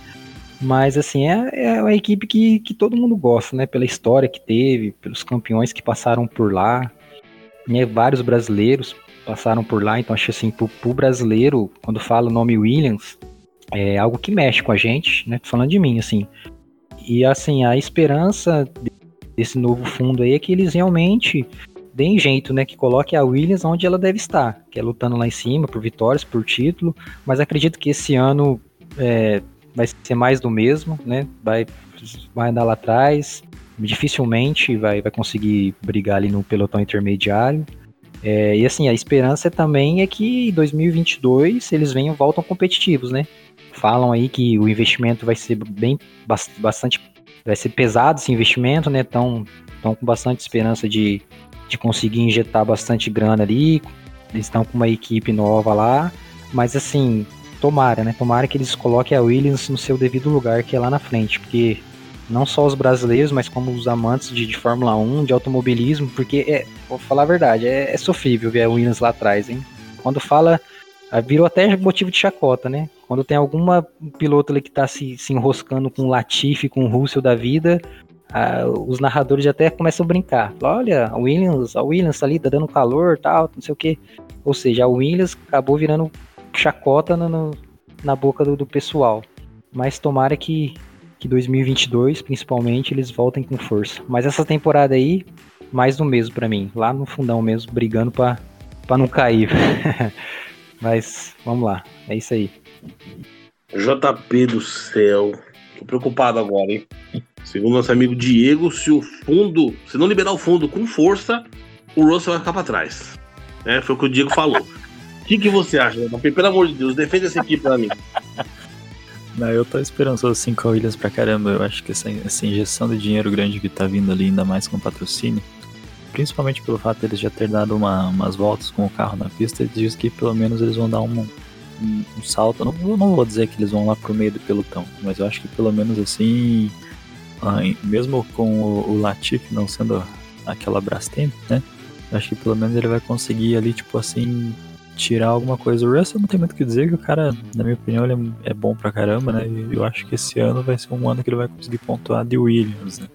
Mas assim, é, é uma equipe que, que todo mundo gosta, né? Pela história que teve, pelos campeões que passaram por lá, né? Vários brasileiros passaram por lá, então acho assim, pro, pro brasileiro, quando fala o nome Williams, é algo que mexe com a gente, né? Falando de mim, assim. E assim, a esperança desse novo fundo aí é que eles realmente deem jeito, né? Que coloque a Williams onde ela deve estar, que é lutando lá em cima por vitórias, por título. Mas acredito que esse ano é, vai ser mais do mesmo, né? Vai, vai andar lá atrás, dificilmente vai, vai conseguir brigar ali no pelotão intermediário. É, e assim, a esperança também é que em 2022 eles venham voltam competitivos, né? falam aí que o investimento vai ser bem bastante vai ser pesado esse investimento, né? Estão com bastante esperança de, de conseguir injetar bastante grana ali. Eles estão com uma equipe nova lá, mas assim, tomara, né? Tomara que eles coloquem a Williams no seu devido lugar, que é lá na frente, porque não só os brasileiros, mas como os amantes de, de Fórmula 1, de automobilismo, porque é, vou falar a verdade, é, é sofrível ver a Williams lá atrás, hein? Quando fala virou até motivo de chacota, né? Quando tem alguma piloto ali que tá se, se enroscando com o Latifi, com o Russell da vida, ah, os narradores até começam a brincar. Olha, a Williams, a Williams tá ali, tá dando calor tal, não sei o que. Ou seja, a Williams acabou virando chacota no, no, na boca do, do, pessoal. Mas tomara que, que 2022, principalmente, eles voltem com força. Mas essa temporada aí, mais do mesmo para mim. Lá no fundão mesmo, brigando para não cair. Mas vamos lá, é isso aí. JP do céu. Tô preocupado agora, hein? Segundo nosso amigo Diego, se o fundo, se não liberar o fundo com força, o Russell vai ficar pra trás. É, foi o que o Diego falou. O que, que você acha, JP? Pelo amor de Deus, defende essa equipe pra mim. Não, eu tô esperançoso assim com a Williams pra caramba. Eu acho que essa, essa injeção de dinheiro grande que tá vindo ali, ainda mais com patrocínio, principalmente pelo fato de eles já ter dado uma, umas voltas com o carro na pista, eles dizem que pelo menos eles vão dar um, um, um salto. Não, não vou dizer que eles vão lá pro meio do pelotão, mas eu acho que pelo menos assim, ah, mesmo com o, o Latifi não sendo aquela Brastemp, né? Acho que pelo menos ele vai conseguir ali, tipo assim, tirar alguma coisa. O Russell não tem muito o que dizer, que o cara, na minha opinião, ele é bom pra caramba, né? E eu acho que esse ano vai ser um ano que ele vai conseguir pontuar de Williams, né?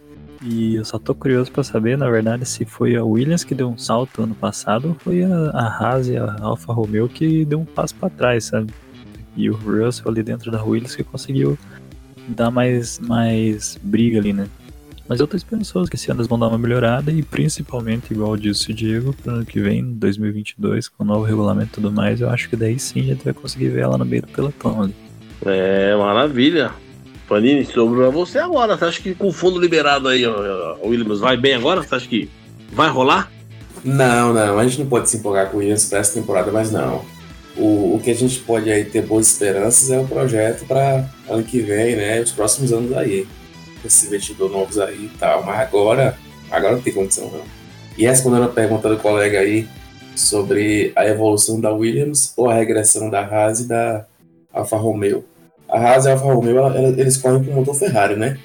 E eu só tô curioso para saber, na verdade, se foi a Williams que deu um salto ano passado ou foi a, a Haas e a Alfa Romeo que deu um passo para trás, sabe? E o Russell ali dentro da Williams que conseguiu dar mais, mais briga ali, né? Mas eu tô esperançoso que esse ano eles vão dar uma melhorada e principalmente, igual disse o Diego, pro ano que vem, 2022, com o novo regulamento e tudo mais, eu acho que daí sim a gente vai conseguir ver ela no meio do pelotão ali. É, maravilha. Panini, sobrou a você agora. Você acha que com o fundo liberado aí, o Williams vai bem agora? Você acha que vai rolar? Não, não. A gente não pode se empolgar com o Williams para essa temporada, mas não. O, o que a gente pode aí ter boas esperanças é um projeto para ano que vem, né? Os próximos anos aí. Esse investidor novos aí e tal. Mas agora, agora não tem condição, não. E respondendo a pergunta do colega aí sobre a evolução da Williams ou a regressão da Haas e da, Alfa Romeo. A Haas e a Alfa Romeo, ela, ela, eles correm com o motor Ferrari, né?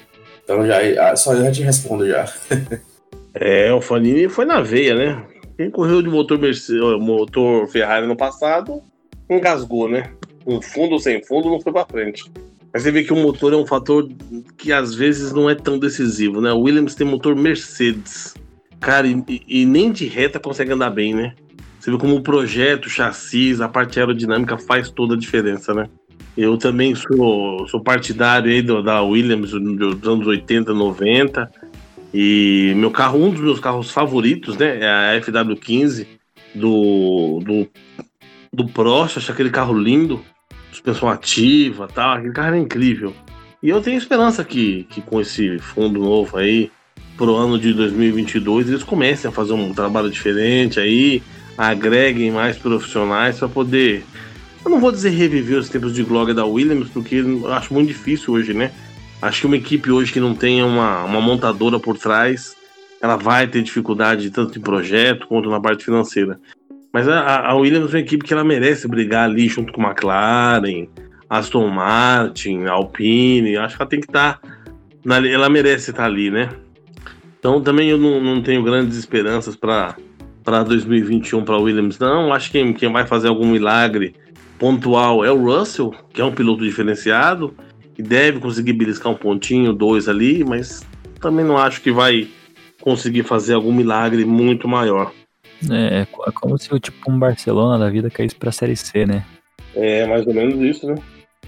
Então já, só eu já te respondo já. é, o Fanini foi na veia, né? Quem correu de motor, Mercedes, motor Ferrari no passado, engasgou, né? Com fundo ou sem fundo, não foi pra frente. Mas você vê que o motor é um fator que às vezes não é tão decisivo, né? O Williams tem motor Mercedes. Cara, e, e nem de reta consegue andar bem, né? Você vê como o projeto, o chassis, a parte aerodinâmica faz toda a diferença, né? Eu também sou, sou partidário aí do, da Williams dos anos 80, 90. E meu carro, um dos meus carros favoritos, né? É a FW15 do, do, do Prost. Acho aquele carro lindo, suspensão ativa tal. Aquele carro é incrível. E eu tenho esperança que, que com esse fundo novo aí, pro ano de 2022, eles comecem a fazer um trabalho diferente aí, agreguem mais profissionais para poder. Eu não vou dizer reviver os tempos de glória da Williams, porque acho muito difícil hoje, né? Acho que uma equipe hoje que não tenha uma, uma montadora por trás, ela vai ter dificuldade tanto em projeto quanto na parte financeira. Mas a, a Williams é uma equipe que ela merece brigar ali junto com a McLaren, Aston Martin, Alpine. Acho que ela tem que estar. Tá, ela merece estar tá ali, né? Então também eu não, não tenho grandes esperanças para 2021 para Williams, não. Acho que quem vai fazer algum milagre pontual é o Russell, que é um piloto diferenciado e deve conseguir beliscar um pontinho, dois ali, mas também não acho que vai conseguir fazer algum milagre muito maior. É, é como se o tipo um Barcelona da vida caísse pra Série C, né? É, mais ou menos isso, né?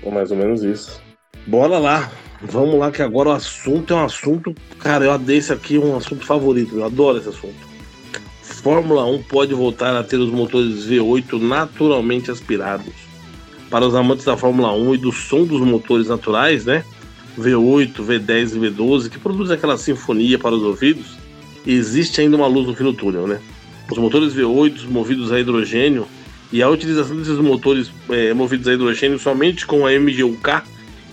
É mais ou menos isso. Bora lá. Vamos lá, que agora o assunto é um assunto. Cara, eu desse aqui um assunto favorito. Eu adoro esse assunto. Fórmula 1 pode voltar a ter os motores V8 naturalmente aspirados para os amantes da Fórmula 1 e do som dos motores naturais, né? V8, V10 e V12, que produzem aquela sinfonia para os ouvidos, existe ainda uma luz no fim do túnel, né? Os motores V8 movidos a hidrogênio e a utilização desses motores é, movidos a hidrogênio somente com a MGUK,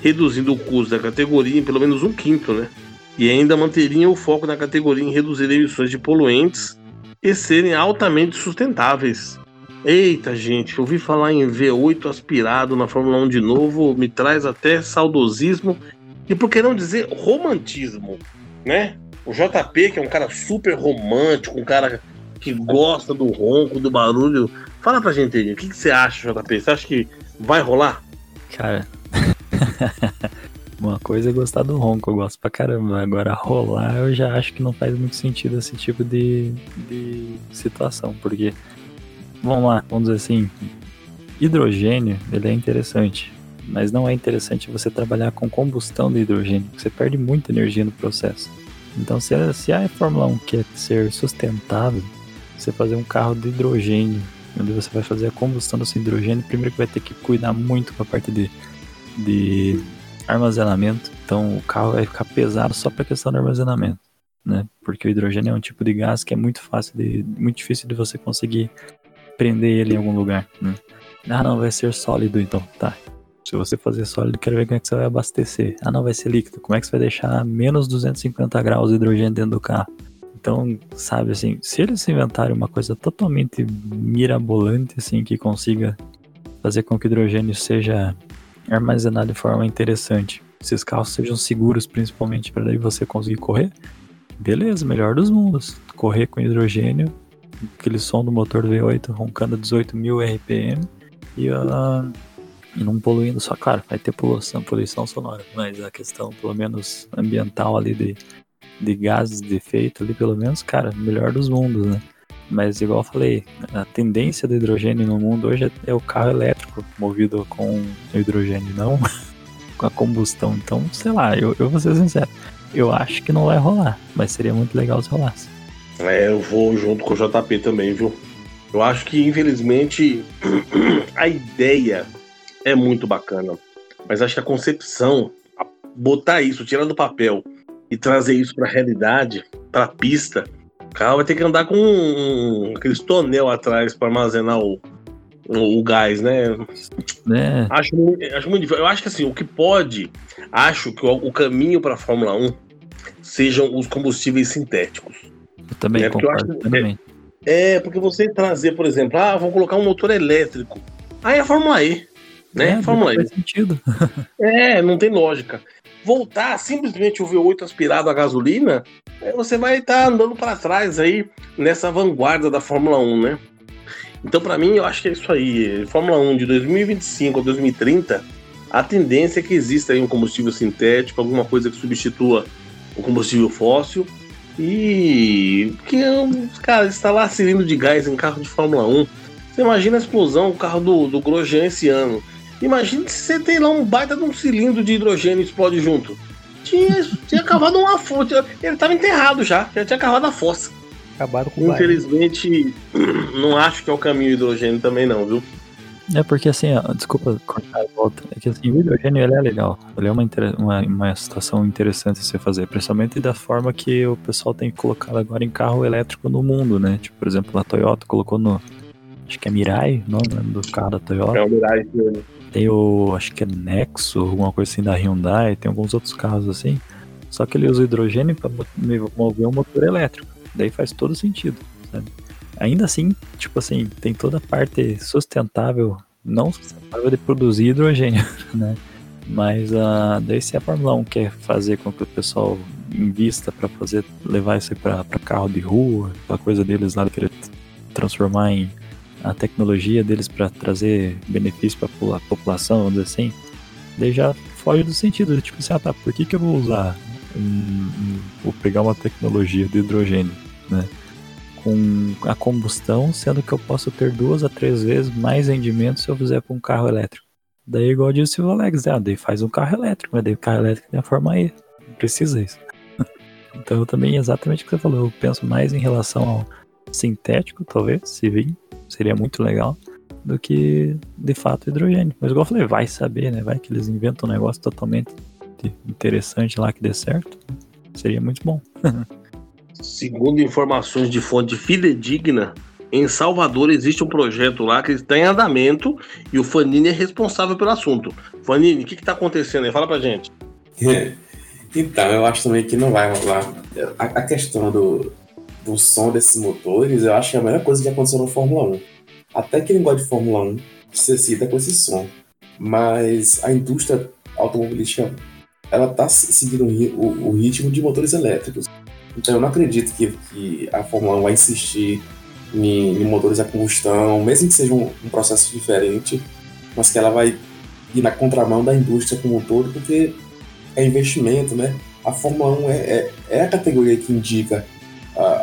reduzindo o custo da categoria em pelo menos um quinto, né? E ainda manteriam o foco na categoria em reduzir emissões de poluentes e serem altamente sustentáveis. Eita, gente, ouvi falar em V8 aspirado na Fórmula 1 de novo, me traz até saudosismo e por que não dizer romantismo, né? O JP, que é um cara super romântico, um cara que gosta do ronco, do barulho. Fala pra gente aí, o que, que você acha, JP? Você acha que vai rolar? Cara, uma coisa é gostar do ronco, eu gosto pra caramba. Agora, rolar eu já acho que não faz muito sentido esse tipo de, de situação, porque vamos lá, vamos dizer assim, hidrogênio, ele é interessante, mas não é interessante você trabalhar com combustão de hidrogênio, você perde muita energia no processo. Então, se a, se a Fórmula 1 quer ser sustentável, você fazer um carro de hidrogênio, onde você vai fazer a combustão desse hidrogênio, primeiro que vai ter que cuidar muito com a parte de, de armazenamento. Então, o carro vai ficar pesado só para questão do armazenamento, né? Porque o hidrogênio é um tipo de gás que é muito fácil de, muito difícil de você conseguir prender ele em algum lugar. Né? Ah, não, vai ser sólido então. Tá. Se você fazer sólido, quero ver como é que você vai abastecer. Ah, não, vai ser líquido. Como é que você vai deixar menos 250 graus de hidrogênio dentro do carro? Então, sabe assim, se eles inventarem uma coisa totalmente mirabolante, assim, que consiga fazer com que o hidrogênio seja armazenado de forma interessante, esses carros sejam seguros, principalmente para você conseguir correr, beleza, melhor dos mundos. Correr com hidrogênio aquele som do motor V8 roncando a 18 mil RPM e, uh, e não poluindo só, claro, vai ter poluição, poluição sonora, mas a questão, pelo menos, ambiental ali de, de gases de efeito ali, pelo menos, cara, melhor dos mundos, né? Mas igual eu falei, a tendência do hidrogênio no mundo hoje é, é o carro elétrico movido com hidrogênio, não com a combustão. Então, sei lá, eu, eu vou ser sincero, eu acho que não vai rolar, mas seria muito legal se rolasse. É, eu vou junto com o JP também, viu? Eu acho que, infelizmente, a ideia é muito bacana. Mas acho que a concepção, botar isso, tirar do papel e trazer isso para a realidade, para a pista, carro vai ter que andar com um, aqueles tonel atrás para armazenar o, o, o, gás, né? É. Acho, acho muito difícil. Eu acho que assim, o que pode, acho que o, o caminho para a Fórmula 1 sejam os combustíveis sintéticos. Eu também é, concordo também. É, é, porque você trazer, por exemplo, ah, vamos colocar um motor elétrico. Aí a Fórmula E. né? É, Fórmula faz E. sentido. É, não tem lógica. Voltar simplesmente o V8 aspirado a gasolina, você vai estar andando para trás aí nessa vanguarda da Fórmula 1, né? Então, para mim, eu acho que é isso aí. Fórmula 1 de 2025 a 2030, a tendência é que exista aí um combustível sintético, alguma coisa que substitua o combustível fóssil. E que, cara, instalar cilindro de gás em carro de Fórmula 1. Você imagina a explosão, o carro do, do Grosjean esse ano. Imagina se você tem lá um baita de um cilindro de hidrogênio e explode junto. Tinha, tinha cavado uma fossa. Ele estava enterrado já, já tinha cavado a fossa. Acabaram com. Infelizmente, não acho que é o caminho hidrogênio também não, viu? É porque assim, ó, desculpa cortar a volta, é que assim, o hidrogênio ele é legal, ele é uma, uma, uma situação interessante de se fazer, principalmente da forma que o pessoal tem colocado agora em carro elétrico no mundo, né? Tipo, por exemplo, a Toyota colocou no, acho que é Mirai, o nome do carro da Toyota, É o Mirai. Tem o, acho que é Nexo, alguma coisa assim da Hyundai, tem alguns outros carros assim, só que ele usa hidrogênio para mover um motor elétrico, daí faz todo sentido, sabe? Ainda assim, tipo assim, tem toda a parte sustentável, não sustentável de produzir hidrogênio, né? Mas uh, daí se a Fórmula 1 quer fazer com que o pessoal invista para fazer levar isso para carro de rua, aquela coisa deles lá, querer transformar em a tecnologia deles para trazer benefício para a população, vamos dizer assim, daí já foge do sentido. Tipo assim, ah tá, por que, que eu vou usar, um, vou pegar uma tecnologia de hidrogênio, né? Com a combustão, sendo que eu posso ter duas a três vezes mais rendimento se eu fizer com um carro elétrico. Daí, igual disse o Alex, ah, daí faz um carro elétrico, mas daí o carro elétrico tem a forma E, não precisa isso. então, eu também, exatamente o que você falou, eu penso mais em relação ao sintético, talvez, se vir, seria muito legal, do que de fato hidrogênio. Mas igual eu falei, vai saber, né? Vai que eles inventam um negócio totalmente interessante lá que dê certo. Seria muito bom. Segundo informações de fonte fidedigna, em Salvador existe um projeto lá que está em andamento e o Fanini é responsável pelo assunto. Fanini, o que está acontecendo aí? Fala pra gente. Então, eu acho também que não vai rolar. A, a questão do, do som desses motores, eu acho que é a melhor coisa que aconteceu na Fórmula 1. Até quem gosta de Fórmula 1 se excita com esse som. Mas a indústria automobilística, ela tá seguindo o, o ritmo de motores elétricos. Então eu não acredito que, que a Fórmula 1 vai insistir em, em, motores a combustão, mesmo que seja um, um, processo diferente, mas que ela vai ir na contramão da indústria como um todo, porque é investimento, né? A Fórmula 1 é, é, é a categoria que indica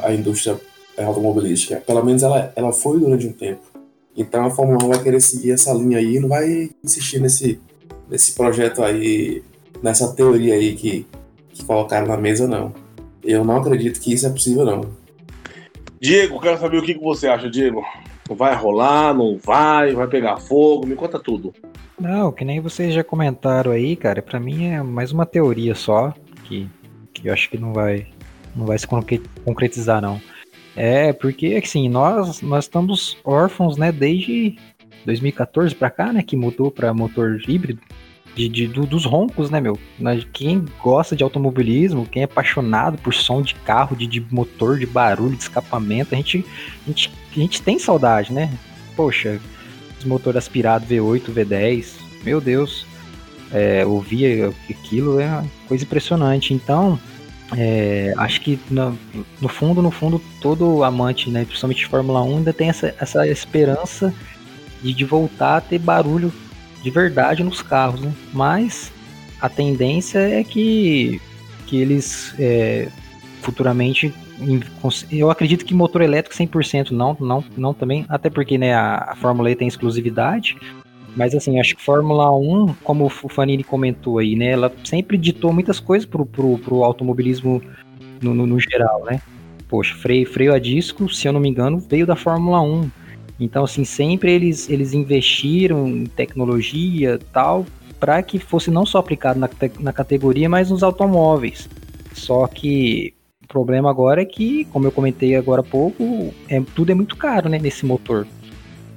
a, indústria automobilística. Pelo menos ela, ela foi durante um tempo. Então a Fórmula 1 vai querer seguir essa linha aí e não vai insistir nesse, nesse projeto aí, nessa teoria aí que, que colocaram na mesa, não. Eu não acredito que isso é possível, não. Diego, quero saber o que, que você acha, Diego. Vai rolar, não vai, vai pegar fogo? Me conta tudo. Não, que nem vocês já comentaram aí, cara, para mim é mais uma teoria só, que, que eu acho que não vai, não vai se concretizar, não. É, porque, assim, nós, nós estamos órfãos, né, desde 2014 para cá, né, que mudou para motor híbrido, de, de do, dos roncos, né, meu? Quem gosta de automobilismo, quem é apaixonado por som de carro, de, de motor, de barulho, de escapamento, a gente, a gente, a gente tem saudade, né? Poxa, os motores aspirados V8, V10, meu Deus, é, ouvir aquilo é uma coisa impressionante. Então, é, acho que no, no, fundo, no fundo, todo amante, né, principalmente de Fórmula 1, ainda tem essa, essa esperança de, de voltar a ter barulho de verdade nos carros, né? Mas a tendência é que, que eles é, futuramente eu acredito que motor elétrico 100% não, não, não também, até porque né, a, a Fórmula E tem exclusividade, mas assim, acho que Fórmula 1, como o Fanini comentou aí, né, ela sempre ditou muitas coisas pro, pro, pro automobilismo no, no, no geral, né? Poxa, freio, freio a disco, se eu não me engano, veio da Fórmula 1. Então, assim, sempre eles, eles investiram em tecnologia tal, para que fosse não só aplicado na, na categoria, mas nos automóveis. Só que o problema agora é que, como eu comentei agora há pouco, é, tudo é muito caro né, nesse motor.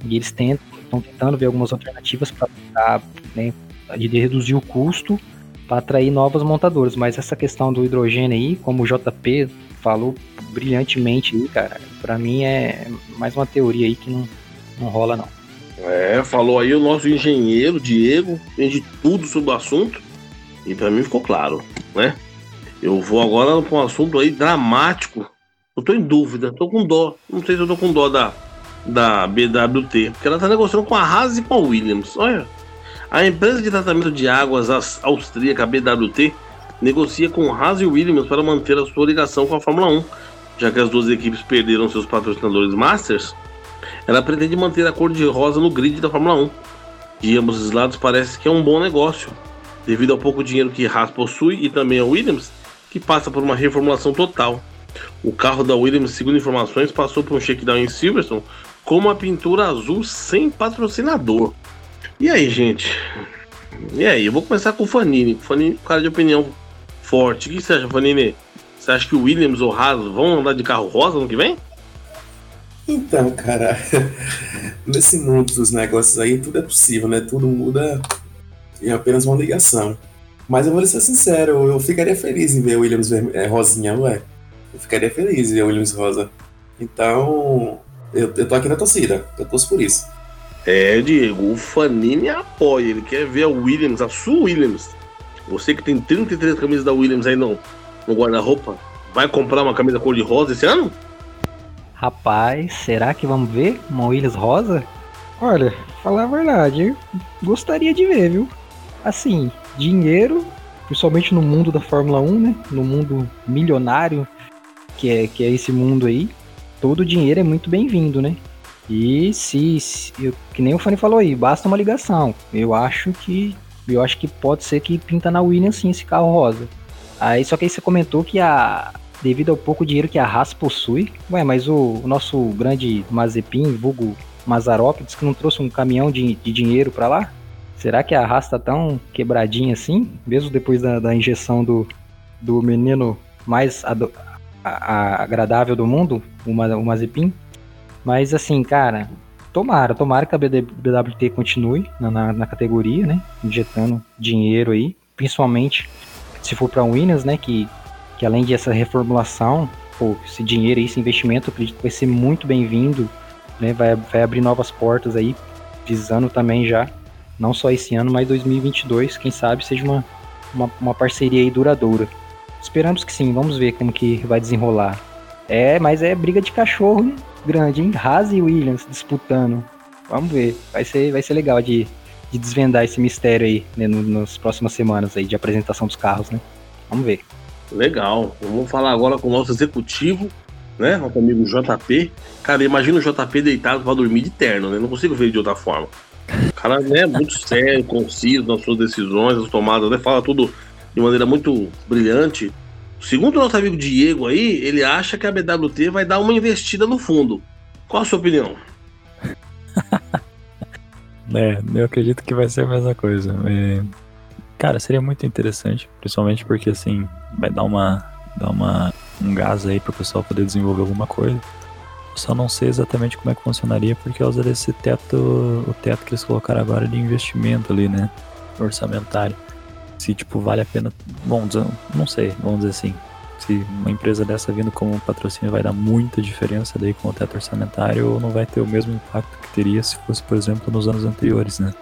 E eles tentam, estão tentando ver algumas alternativas para né, de reduzir o custo para atrair novas montadoras. Mas essa questão do hidrogênio aí, como o JP falou brilhantemente aí, cara, para mim é mais uma teoria aí que não, não rola não. É, falou aí o nosso engenheiro, Diego, entende tudo sobre o assunto. E para mim ficou claro, né? Eu vou agora para um assunto aí dramático. Eu tô em dúvida, tô com dó. Não sei se eu tô com dó da, da BWT, porque ela tá negociando com a Haas e com a Williams. Olha, a empresa de tratamento de águas austríaca, BWT, negocia com Haas e Williams para manter a sua ligação com a Fórmula 1, já que as duas equipes perderam seus patrocinadores Masters. Ela pretende manter a cor de rosa no grid da Fórmula 1. De ambos os lados parece que é um bom negócio, devido ao pouco dinheiro que Haas possui e também a Williams, que passa por uma reformulação total. O carro da Williams, segundo informações, passou por um shakedown em Silverstone com uma pintura azul sem patrocinador. E aí, gente? E aí? Eu vou começar com o Fanini. Fanini, cara de opinião forte. O que você acha, Fanini? Você acha que o Williams ou Haas vão andar de carro rosa no que vem? Então, cara, nesse mundo dos negócios aí, tudo é possível, né? Tudo muda em apenas uma ligação. Mas eu vou ser sincero, eu ficaria feliz em ver o Williams é, rosinha, ué. Eu ficaria feliz em ver o Williams rosa. Então, eu, eu tô aqui na torcida, eu torço por isso. É, Diego, o Fanini apoia, ele quer ver a Williams, a sua Williams. Você que tem 33 camisas da Williams aí no, no guarda-roupa, vai comprar uma camisa cor-de-rosa esse ano? Rapaz, será que vamos ver uma Williams rosa? Olha, falar a verdade, gostaria de ver, viu? Assim, dinheiro, principalmente no mundo da Fórmula 1, né? No mundo milionário, que é, que é esse mundo aí, todo dinheiro é muito bem-vindo, né? E se, se eu, que nem o Fanny falou aí, basta uma ligação. Eu acho que eu acho que pode ser que pinta na Williams sim esse carro rosa. Aí só que aí você comentou que a devido ao pouco dinheiro que a Haas possui, ué, mas o, o nosso grande Mazepin, vulgo Mazarop, disse que não trouxe um caminhão de, de dinheiro para lá? Será que a Haas tá tão quebradinha assim, mesmo depois da, da injeção do, do menino mais a, a, agradável do mundo, o, o Mazepin? Mas assim, cara, tomara, tomara que a BWT continue na, na, na categoria, né? Injetando dinheiro aí, principalmente se for para Williams, né? Que, que além dessa reformulação, pô, esse dinheiro aí, esse investimento, acredito que vai ser muito bem-vindo, né? Vai, vai abrir novas portas aí, visando também já, não só esse ano, mas 2022, quem sabe seja uma, uma, uma parceria aí duradoura. Esperamos que sim, vamos ver como que vai desenrolar. É, mas é briga de cachorro grande, hein? Haas e Williams disputando. Vamos ver. Vai ser, vai ser legal de, de desvendar esse mistério aí né, no, nas próximas semanas aí de apresentação dos carros, né? Vamos ver. Legal. Vamos falar agora com o nosso executivo, né? Nosso amigo JP. Cara, imagina o JP deitado para dormir de terno, né? Não consigo ver de outra forma. O cara é né, muito sério, conciso nas suas decisões, as tomadas, né? Fala tudo de maneira muito brilhante. Segundo o nosso amigo Diego aí, ele acha que a BWT vai dar uma investida no fundo. Qual a sua opinião? é, eu acredito que vai ser a mesma coisa. É, cara, seria muito interessante, principalmente porque assim, vai dar uma dar uma um gás aí para o pessoal poder desenvolver alguma coisa. só não sei exatamente como é que funcionaria por causa desse teto, o teto que eles colocaram agora de investimento ali, né, orçamentário se tipo vale a pena. Bom, não sei, vamos dizer assim. Se uma empresa dessa vindo como patrocínio vai dar muita diferença daí com o teto orçamentário ou não vai ter o mesmo impacto que teria se fosse, por exemplo, nos anos anteriores, né?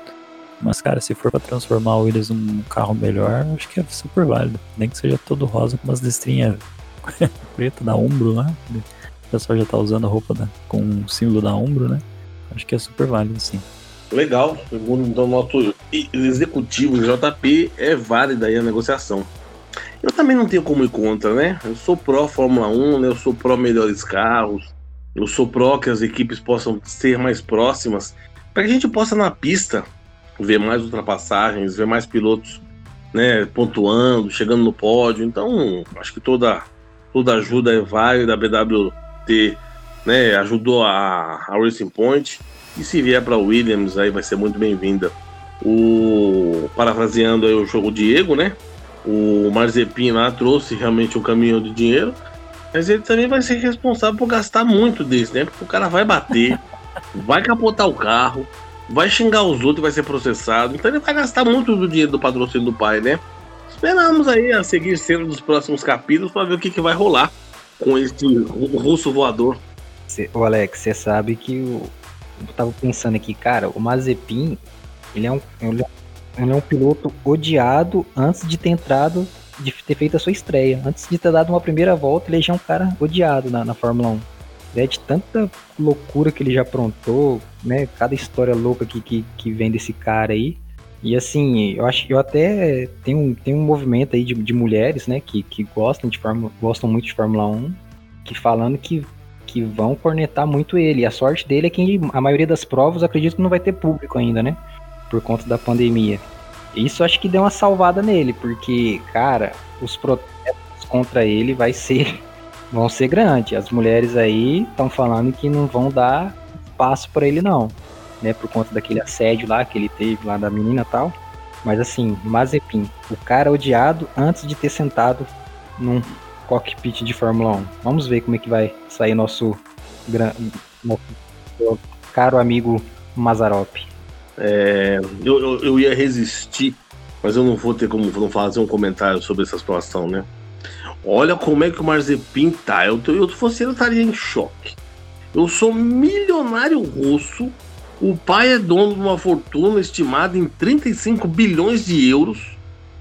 Mas, cara, se for para transformar o Williams num carro melhor, acho que é super válido. Nem que seja todo rosa com umas listrinhas preta da Umbro lá. O pessoal já tá usando a roupa da, com o símbolo da Umbro, né? Acho que é super válido, sim. Legal, segundo então nosso executivo JP, é válida aí a negociação. Eu também não tenho como ir contra, né? Eu sou pró Fórmula 1, né? eu sou pró melhores carros, eu sou pró que as equipes possam ser mais próximas, para que a gente possa na pista ver mais ultrapassagens, ver mais pilotos né, pontuando, chegando no pódio. Então, acho que toda, toda ajuda é válida. A BWT né, ajudou a, a Racing Point. E se vier para Williams, aí vai ser muito bem-vinda. O parafraseando aí o jogo Diego, né? O Marzepin lá trouxe realmente um caminhão de dinheiro, mas ele também vai ser responsável por gastar muito desse, né? Porque o cara vai bater, vai capotar o carro, vai xingar os outros, vai ser processado. Então ele vai gastar muito do dinheiro do patrocínio do pai, né? Esperamos aí a seguir sendo dos próximos capítulos para ver o que, que vai rolar com esse russo voador. O Alex, você sabe que o, eu tava pensando aqui, cara, o Mazepin, ele é um, ele é um piloto odiado antes de ter entrado, de ter feito a sua estreia. Antes de ter dado uma primeira volta, ele já é um cara odiado na, na Fórmula 1. É de tanta loucura que ele já aprontou, né? Cada história louca que, que, que vem desse cara aí. E assim, eu acho eu até tem um, tem um movimento aí de, de mulheres, né, que, que gostam de Fórmula, gostam muito de Fórmula 1, que falando que que vão cornetar muito ele. E a sorte dele é que a maioria das provas acredito que não vai ter público ainda, né? Por conta da pandemia. Isso acho que deu uma salvada nele, porque, cara, os protestos contra ele vai ser vão ser grandes. As mulheres aí estão falando que não vão dar espaço para ele não, né, por conta daquele assédio lá que ele teve lá da menina tal. Mas assim, Mazepin, o cara odiado antes de ter sentado num cockpit de Fórmula 1. Vamos ver como é que vai sair nosso, nosso caro amigo Mazarop. É, eu, eu, eu, ia resistir, mas eu não vou ter como não fazer um comentário sobre essa situação, né? Olha como é que o Marzepin tá. Eu, eu, se fosse ele, eu estaria em choque. Eu sou milionário russo. O pai é dono de uma fortuna estimada em 35 bilhões de euros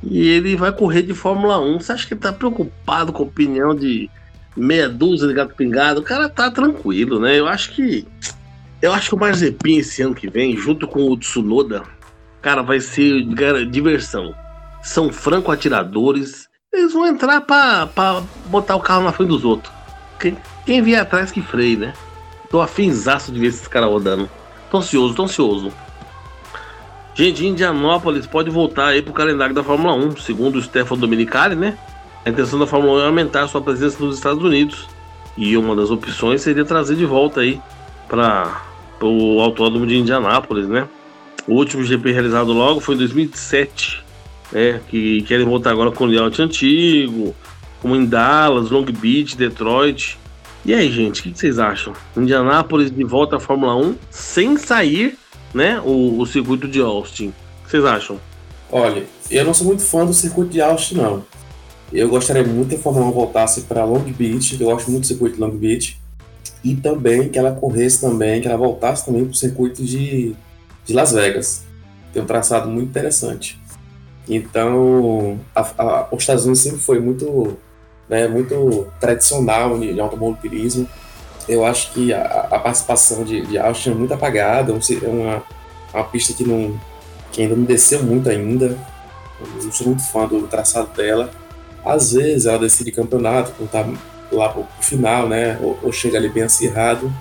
e ele vai correr de Fórmula 1. Você acha que ele tá preocupado com a opinião de meia dúzia de gato pingado? O cara tá tranquilo, né? Eu acho que. Eu acho que o Marzepin esse ano que vem, junto com o Tsunoda, cara, vai ser diversão. São franco atiradores. Eles vão entrar pra, pra botar o carro na frente dos outros. Quem, quem vier atrás que freie, né? Tô afinzaço de ver esses caras rodando. Tô ansioso, tô ansioso. Gente, Indianópolis pode voltar aí pro calendário da Fórmula 1, segundo o Stefano Dominicali, né? A intenção da Fórmula 1 é aumentar sua presença nos Estados Unidos. E uma das opções seria trazer de volta aí para o Autódromo de Indianápolis, né? O último GP realizado logo foi em 2007, né? Que querem voltar agora com o layout antigo, como em Dallas, Long Beach, Detroit. E aí, gente, o que vocês acham? Indianápolis de volta à Fórmula 1 sem sair né, o, o circuito de Austin. O que vocês acham? Olha, eu não sou muito fã do circuito de Austin, não. Eu gostaria muito que a Fórmula 1 voltasse para Long Beach, eu gosto muito do circuito de Long Beach. E também que ela corresse também, que ela voltasse também para o circuito de, de Las Vegas. Tem um traçado muito interessante. Então, a, a, os Estados Unidos sempre foi muito, né, muito tradicional de, automobilismo eu acho que a, a participação de, de Austin é muito apagada, é uma, uma pista que, não, que ainda não desceu muito ainda. Eu sou muito fã do traçado dela. Às vezes ela decide campeonato, quando tá lá pro final, né? Ou, ou, chega ali bem acirrado.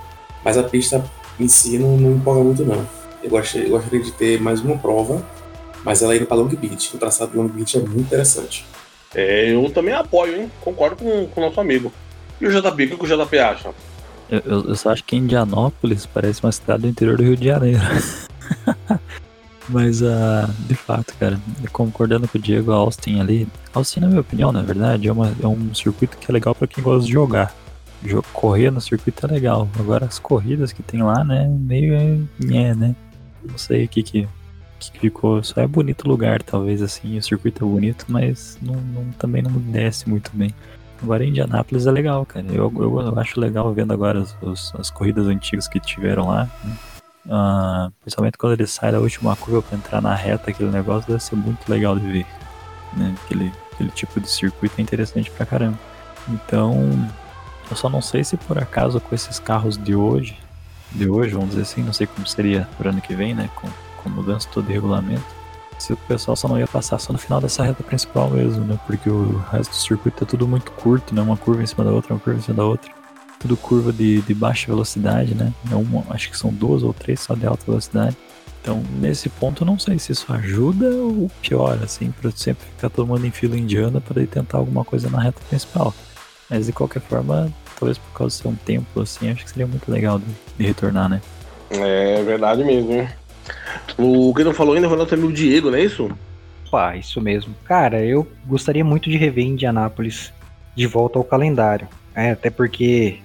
Mas a pista em si não, não empolga muito, não. Eu gostaria, eu gostaria de ter mais uma prova, mas ela indo para Long Beach. O traçado de Long Beach é muito interessante. É, eu também apoio, hein? Concordo com o nosso amigo. E o JP, o que o JP acha? Eu, eu, eu, só acho que Indianópolis parece uma cidade do interior do Rio de Janeiro. Mas, uh, de fato, cara, concordando com o Diego Austin ali, Austin, na minha opinião, na verdade, é, uma, é um circuito que é legal para quem gosta de jogar. Correr no circuito é legal. Agora, as corridas que tem lá, né, meio é, né? Não sei o que, que que ficou. Só é bonito o lugar, talvez assim. O circuito é bonito, mas não, não, também não desce muito bem. Agora Indianápolis é legal, cara. Eu, eu, eu acho legal vendo agora as, as, as, corridas antigas que tiveram lá. Né? Uh, principalmente quando ele sai da última curva para entrar na reta, aquele negócio deve ser muito legal de ver. Né? Aquele, aquele tipo de circuito é interessante pra caramba. Então, eu só não sei se por acaso com esses carros de hoje, de hoje, vamos dizer assim, não sei como seria pro ano que vem, né? Com, com mudança todo de regulamento se o pessoal só não ia passar só no final dessa reta principal mesmo, né? Porque o resto do circuito é tudo muito curto, né? Uma curva em cima da outra, uma curva em cima da outra. Tudo curva de, de baixa velocidade, né? É uma, acho que são duas ou três só de alta velocidade. Então, nesse ponto, não sei se isso ajuda ou piora, assim, para sempre ficar todo mundo em fila indiana para tentar alguma coisa na reta principal. Mas de qualquer forma, talvez por causa de ser um tempo assim, acho que seria muito legal de, de retornar, né? É verdade mesmo, hein? O que não falou ainda foi o nosso amigo Diego, não é isso? Pá, isso mesmo. Cara, eu gostaria muito de rever Indianápolis de volta ao calendário. É, até porque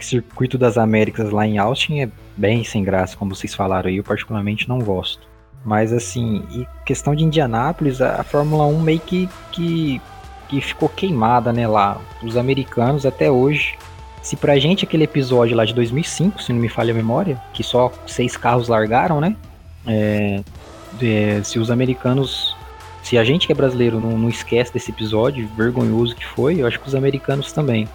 o Circuito das Américas lá em Austin é bem sem graça, como vocês falaram aí, eu particularmente não gosto. Mas assim, e questão de Indianápolis, a, a Fórmula 1 meio que, que, que ficou queimada, né, lá. Os americanos até hoje Se pra gente aquele episódio lá de 2005, se não me falha a memória, que só seis carros largaram, né? É, é, se os americanos. Se a gente que é brasileiro não, não esquece desse episódio vergonhoso que foi, eu acho que os americanos também.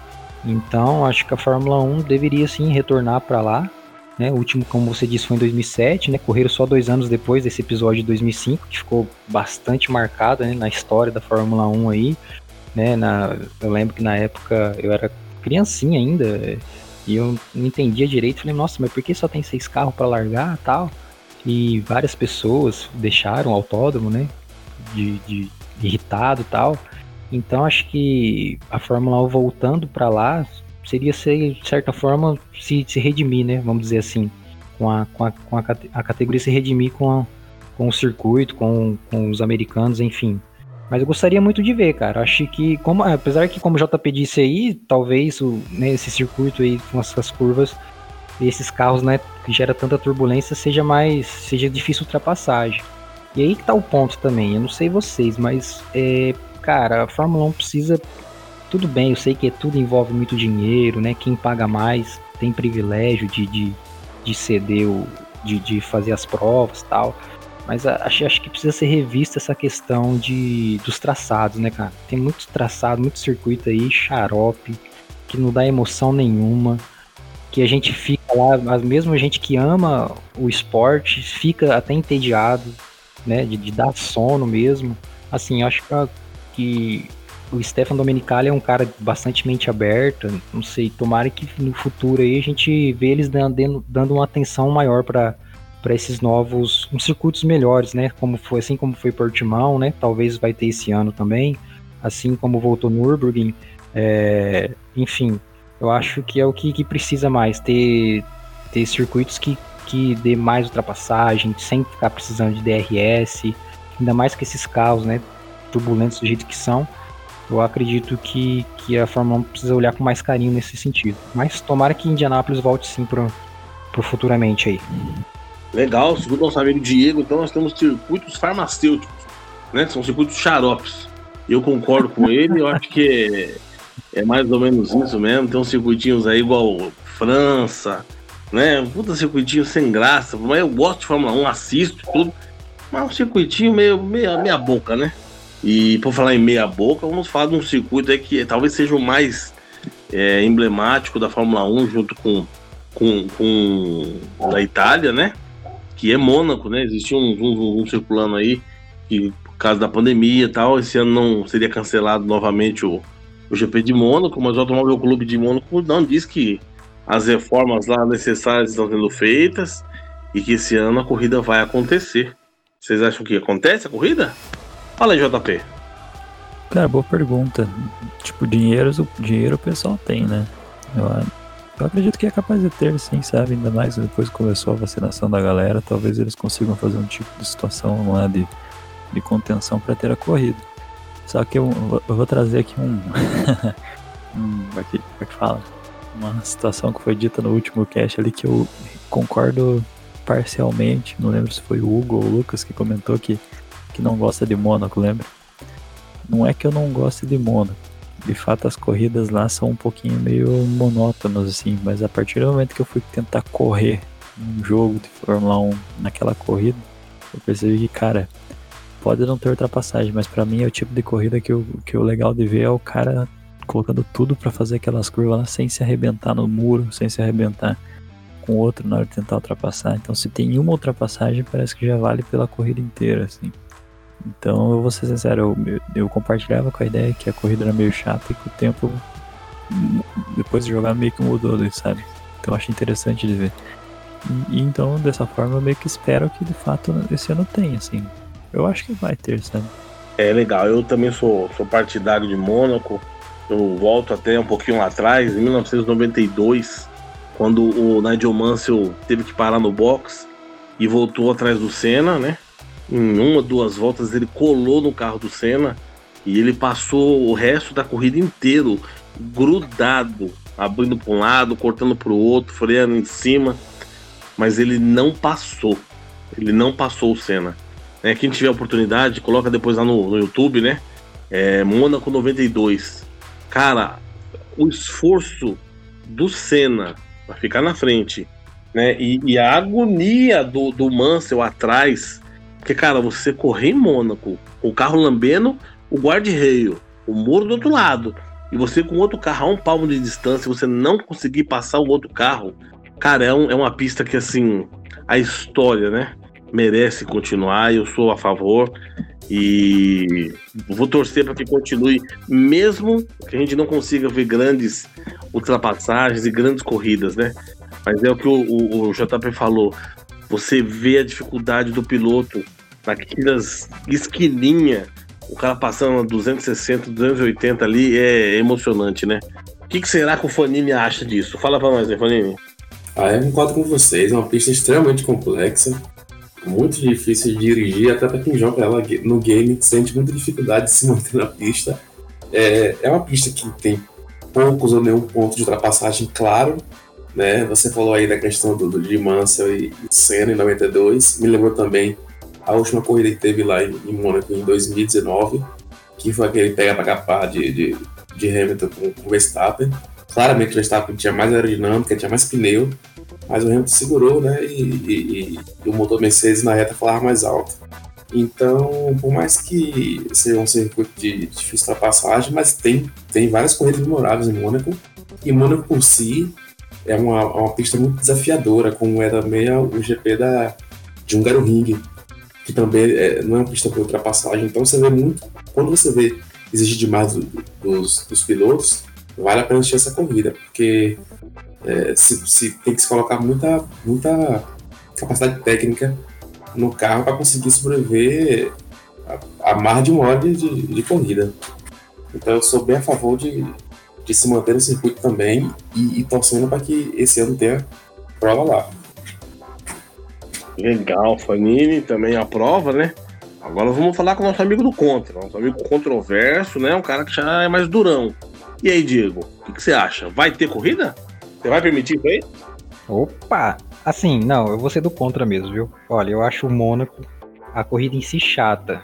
Então, acho que a Fórmula 1 deveria sim retornar para lá. Né? O último, como você disse, foi em 2007, né? Correram só dois anos depois desse episódio de 2005, que ficou bastante marcado né? na história da Fórmula 1 aí. Né? Na, eu lembro que na época eu era criancinha ainda e eu não entendia direito. Falei, nossa, mas por que só tem seis carros para largar tal? E várias pessoas deixaram o autódromo, né? De, de irritado tal. Então acho que a Fórmula 1 voltando para lá seria ser, de certa forma, se, se redimir, né? Vamos dizer assim. Com a, com a, com a, a categoria se redimir com, a, com o circuito, com, com os americanos, enfim. Mas eu gostaria muito de ver, cara. Acho que, como, apesar que, como o JP disse aí, talvez o, né, esse circuito aí com essas curvas esses carros, né, que gera tanta turbulência, seja mais, seja difícil ultrapassagem. E aí que tá o ponto também. Eu não sei vocês, mas, é, cara, a Fórmula 1 precisa. Tudo bem, eu sei que tudo envolve muito dinheiro, né? Quem paga mais tem privilégio de, de, de ceder o. De, de fazer as provas tal. Mas acho, acho que precisa ser revista essa questão de, dos traçados, né, cara? Tem muito traçado, muito circuito aí, xarope, que não dá emoção nenhuma. Que a gente fica lá, mesmo a gente que ama o esporte, fica até entediado, né? De, de dar sono mesmo. Assim, acho que o Stefan Domenicali é um cara bastante mente aberta. Não sei, tomara que no futuro aí a gente vê eles dando, dando uma atenção maior para para esses novos uns circuitos melhores, né? Como foi assim como foi Portimão, né? Talvez vai ter esse ano também, assim como voltou Nürburgring. É, enfim, eu acho que é o que, que, precisa mais ter ter circuitos que que dê mais ultrapassagem, sem ficar precisando de DRS, ainda mais que esses carros, né? Turbulentos do jeito que são. Eu acredito que, que a Fórmula 1 precisa olhar com mais carinho nesse sentido. Mas tomara que Indianápolis volte sim pro, pro futuramente aí. Legal, segundo nosso amigo Diego, então nós temos circuitos farmacêuticos, né? São circuitos xaropes. Eu concordo com ele, eu acho que é, é, mais ou menos isso mesmo. Tem uns circuitinhos aí igual França, né? Puta circuitinho sem graça. Mas eu gosto de Fórmula 1, assisto tudo. Mas um circuitinho meio meia, meia boca, né? E por falar em meia boca, vamos falar de um circuito aí que talvez seja o mais é, emblemático da Fórmula 1 junto com, com, com da Itália, né? que é Mônaco, né? Existia um, um, um, circulando aí que por causa da pandemia e tal, esse ano não seria cancelado novamente o, o GP de Mônaco, mas o Automóvel Clube de Mônaco não diz que as reformas lá necessárias estão sendo feitas e que esse ano a corrida vai acontecer. Vocês acham que acontece a corrida? Fala aí, JP. Cara, boa pergunta. Tipo, dinheiro, dinheiro o pessoal tem, né? Eu eu acredito que é capaz de ter, sim, sabe? Ainda mais depois que começou a vacinação da galera, talvez eles consigam fazer um tipo de situação lá de, de contenção para ter a corrida. Só que eu, eu vou trazer aqui um. um como, é que, como é que fala? Uma situação que foi dita no último cast ali que eu concordo parcialmente. Não lembro se foi o Hugo ou o Lucas que comentou que, que não gosta de Mônaco, lembra? Não é que eu não goste de Mônaco de fato as corridas lá são um pouquinho meio monótonas assim, mas a partir do momento que eu fui tentar correr um jogo de Fórmula 1 naquela corrida, eu percebi que, cara, pode não ter ultrapassagem, mas para mim é o tipo de corrida que o que o legal de ver é o cara colocando tudo para fazer aquelas curvas lá sem se arrebentar no muro, sem se arrebentar com outro na hora de tentar ultrapassar. Então, se tem uma ultrapassagem, parece que já vale pela corrida inteira, assim. Então, eu vou ser sincero, eu, eu compartilhava com a ideia que a corrida era meio chata e que o tempo, depois de jogar, meio que mudou, sabe? Então, eu acho interessante de ver. E, então, dessa forma, eu meio que espero que de fato esse ano tenha, assim. Eu acho que vai ter, sabe? É legal, eu também sou, sou partidário de Mônaco. Eu volto até um pouquinho lá atrás, em 1992, quando o Nigel Mansell teve que parar no box e voltou atrás do Senna, né? em uma, duas voltas, ele colou no carro do Senna e ele passou o resto da corrida inteiro grudado, abrindo para um lado, cortando para o outro, freando em cima, mas ele não passou. Ele não passou o Senna. É, quem tiver oportunidade, coloca depois lá no, no YouTube, né? É, Mônaco 92. Cara, o esforço do Senna, vai ficar na frente, né? E, e a agonia do, do Mansell atrás, porque, cara, você correr em Mônaco, com o carro lambendo o guarda-reio, o muro do outro lado, e você com outro carro a um palmo de distância, você não conseguir passar o outro carro, cara, é, um, é uma pista que, assim, a história, né? Merece continuar, eu sou a favor. E vou torcer para que continue, mesmo que a gente não consiga ver grandes ultrapassagens e grandes corridas, né? Mas é o que o, o, o JP falou. Você vê a dificuldade do piloto naquelas esquininha, o cara passando a 260, 280 ali, é emocionante, né? O que, que será que o Fanini acha disso? Fala pra nós, né, Fanini? Ah, eu concordo com vocês. É uma pista extremamente complexa muito difícil de dirigir, até para quem joga ela no game sente muita dificuldade de se manter na pista. É, é uma pista que tem poucos ou nenhum ponto de ultrapassagem claro, né? Você falou aí da questão do, do de Mansell e Senna em 92, me lembrou também a última corrida que teve lá em, em Mônaco em 2019, que foi aquele pega para capar de, de, de Hamilton com, com Verstappen. Claramente o Verstappen tinha mais aerodinâmica, tinha mais pneu, mas o Hamilton segurou, né? E, e, e o motor Mercedes na reta falava mais alto. Então, por mais que seja um circuito de difícil ultrapassagem, mas tem, tem várias corridas memoráveis em Mônaco. E Mônaco por si é uma, uma pista muito desafiadora, como é também o GP da, de Hungaroring, que também é, não é uma pista para ultrapassagem. Então você vê muito, quando você vê exigir demais do, dos, dos pilotos, vale a pena assistir essa corrida, porque é, se, se, tem que se colocar muita, muita capacidade técnica no carro para conseguir sobreviver a, a, mais de uma hora de, de, de, corrida. Então eu sou bem a favor de, de se manter no circuito também e, e torcendo para que esse ano tenha prova lá. Legal, Fanini também aprova, né? Agora vamos falar com o nosso amigo do Contra, nosso amigo controverso, né? Um cara que já é mais durão. E aí, Diego, o que, que você acha? Vai ter corrida? Você vai permitir isso aí? Opa! Assim, não, eu vou ser do contra mesmo, viu? Olha, eu acho o Mônaco a corrida em si chata.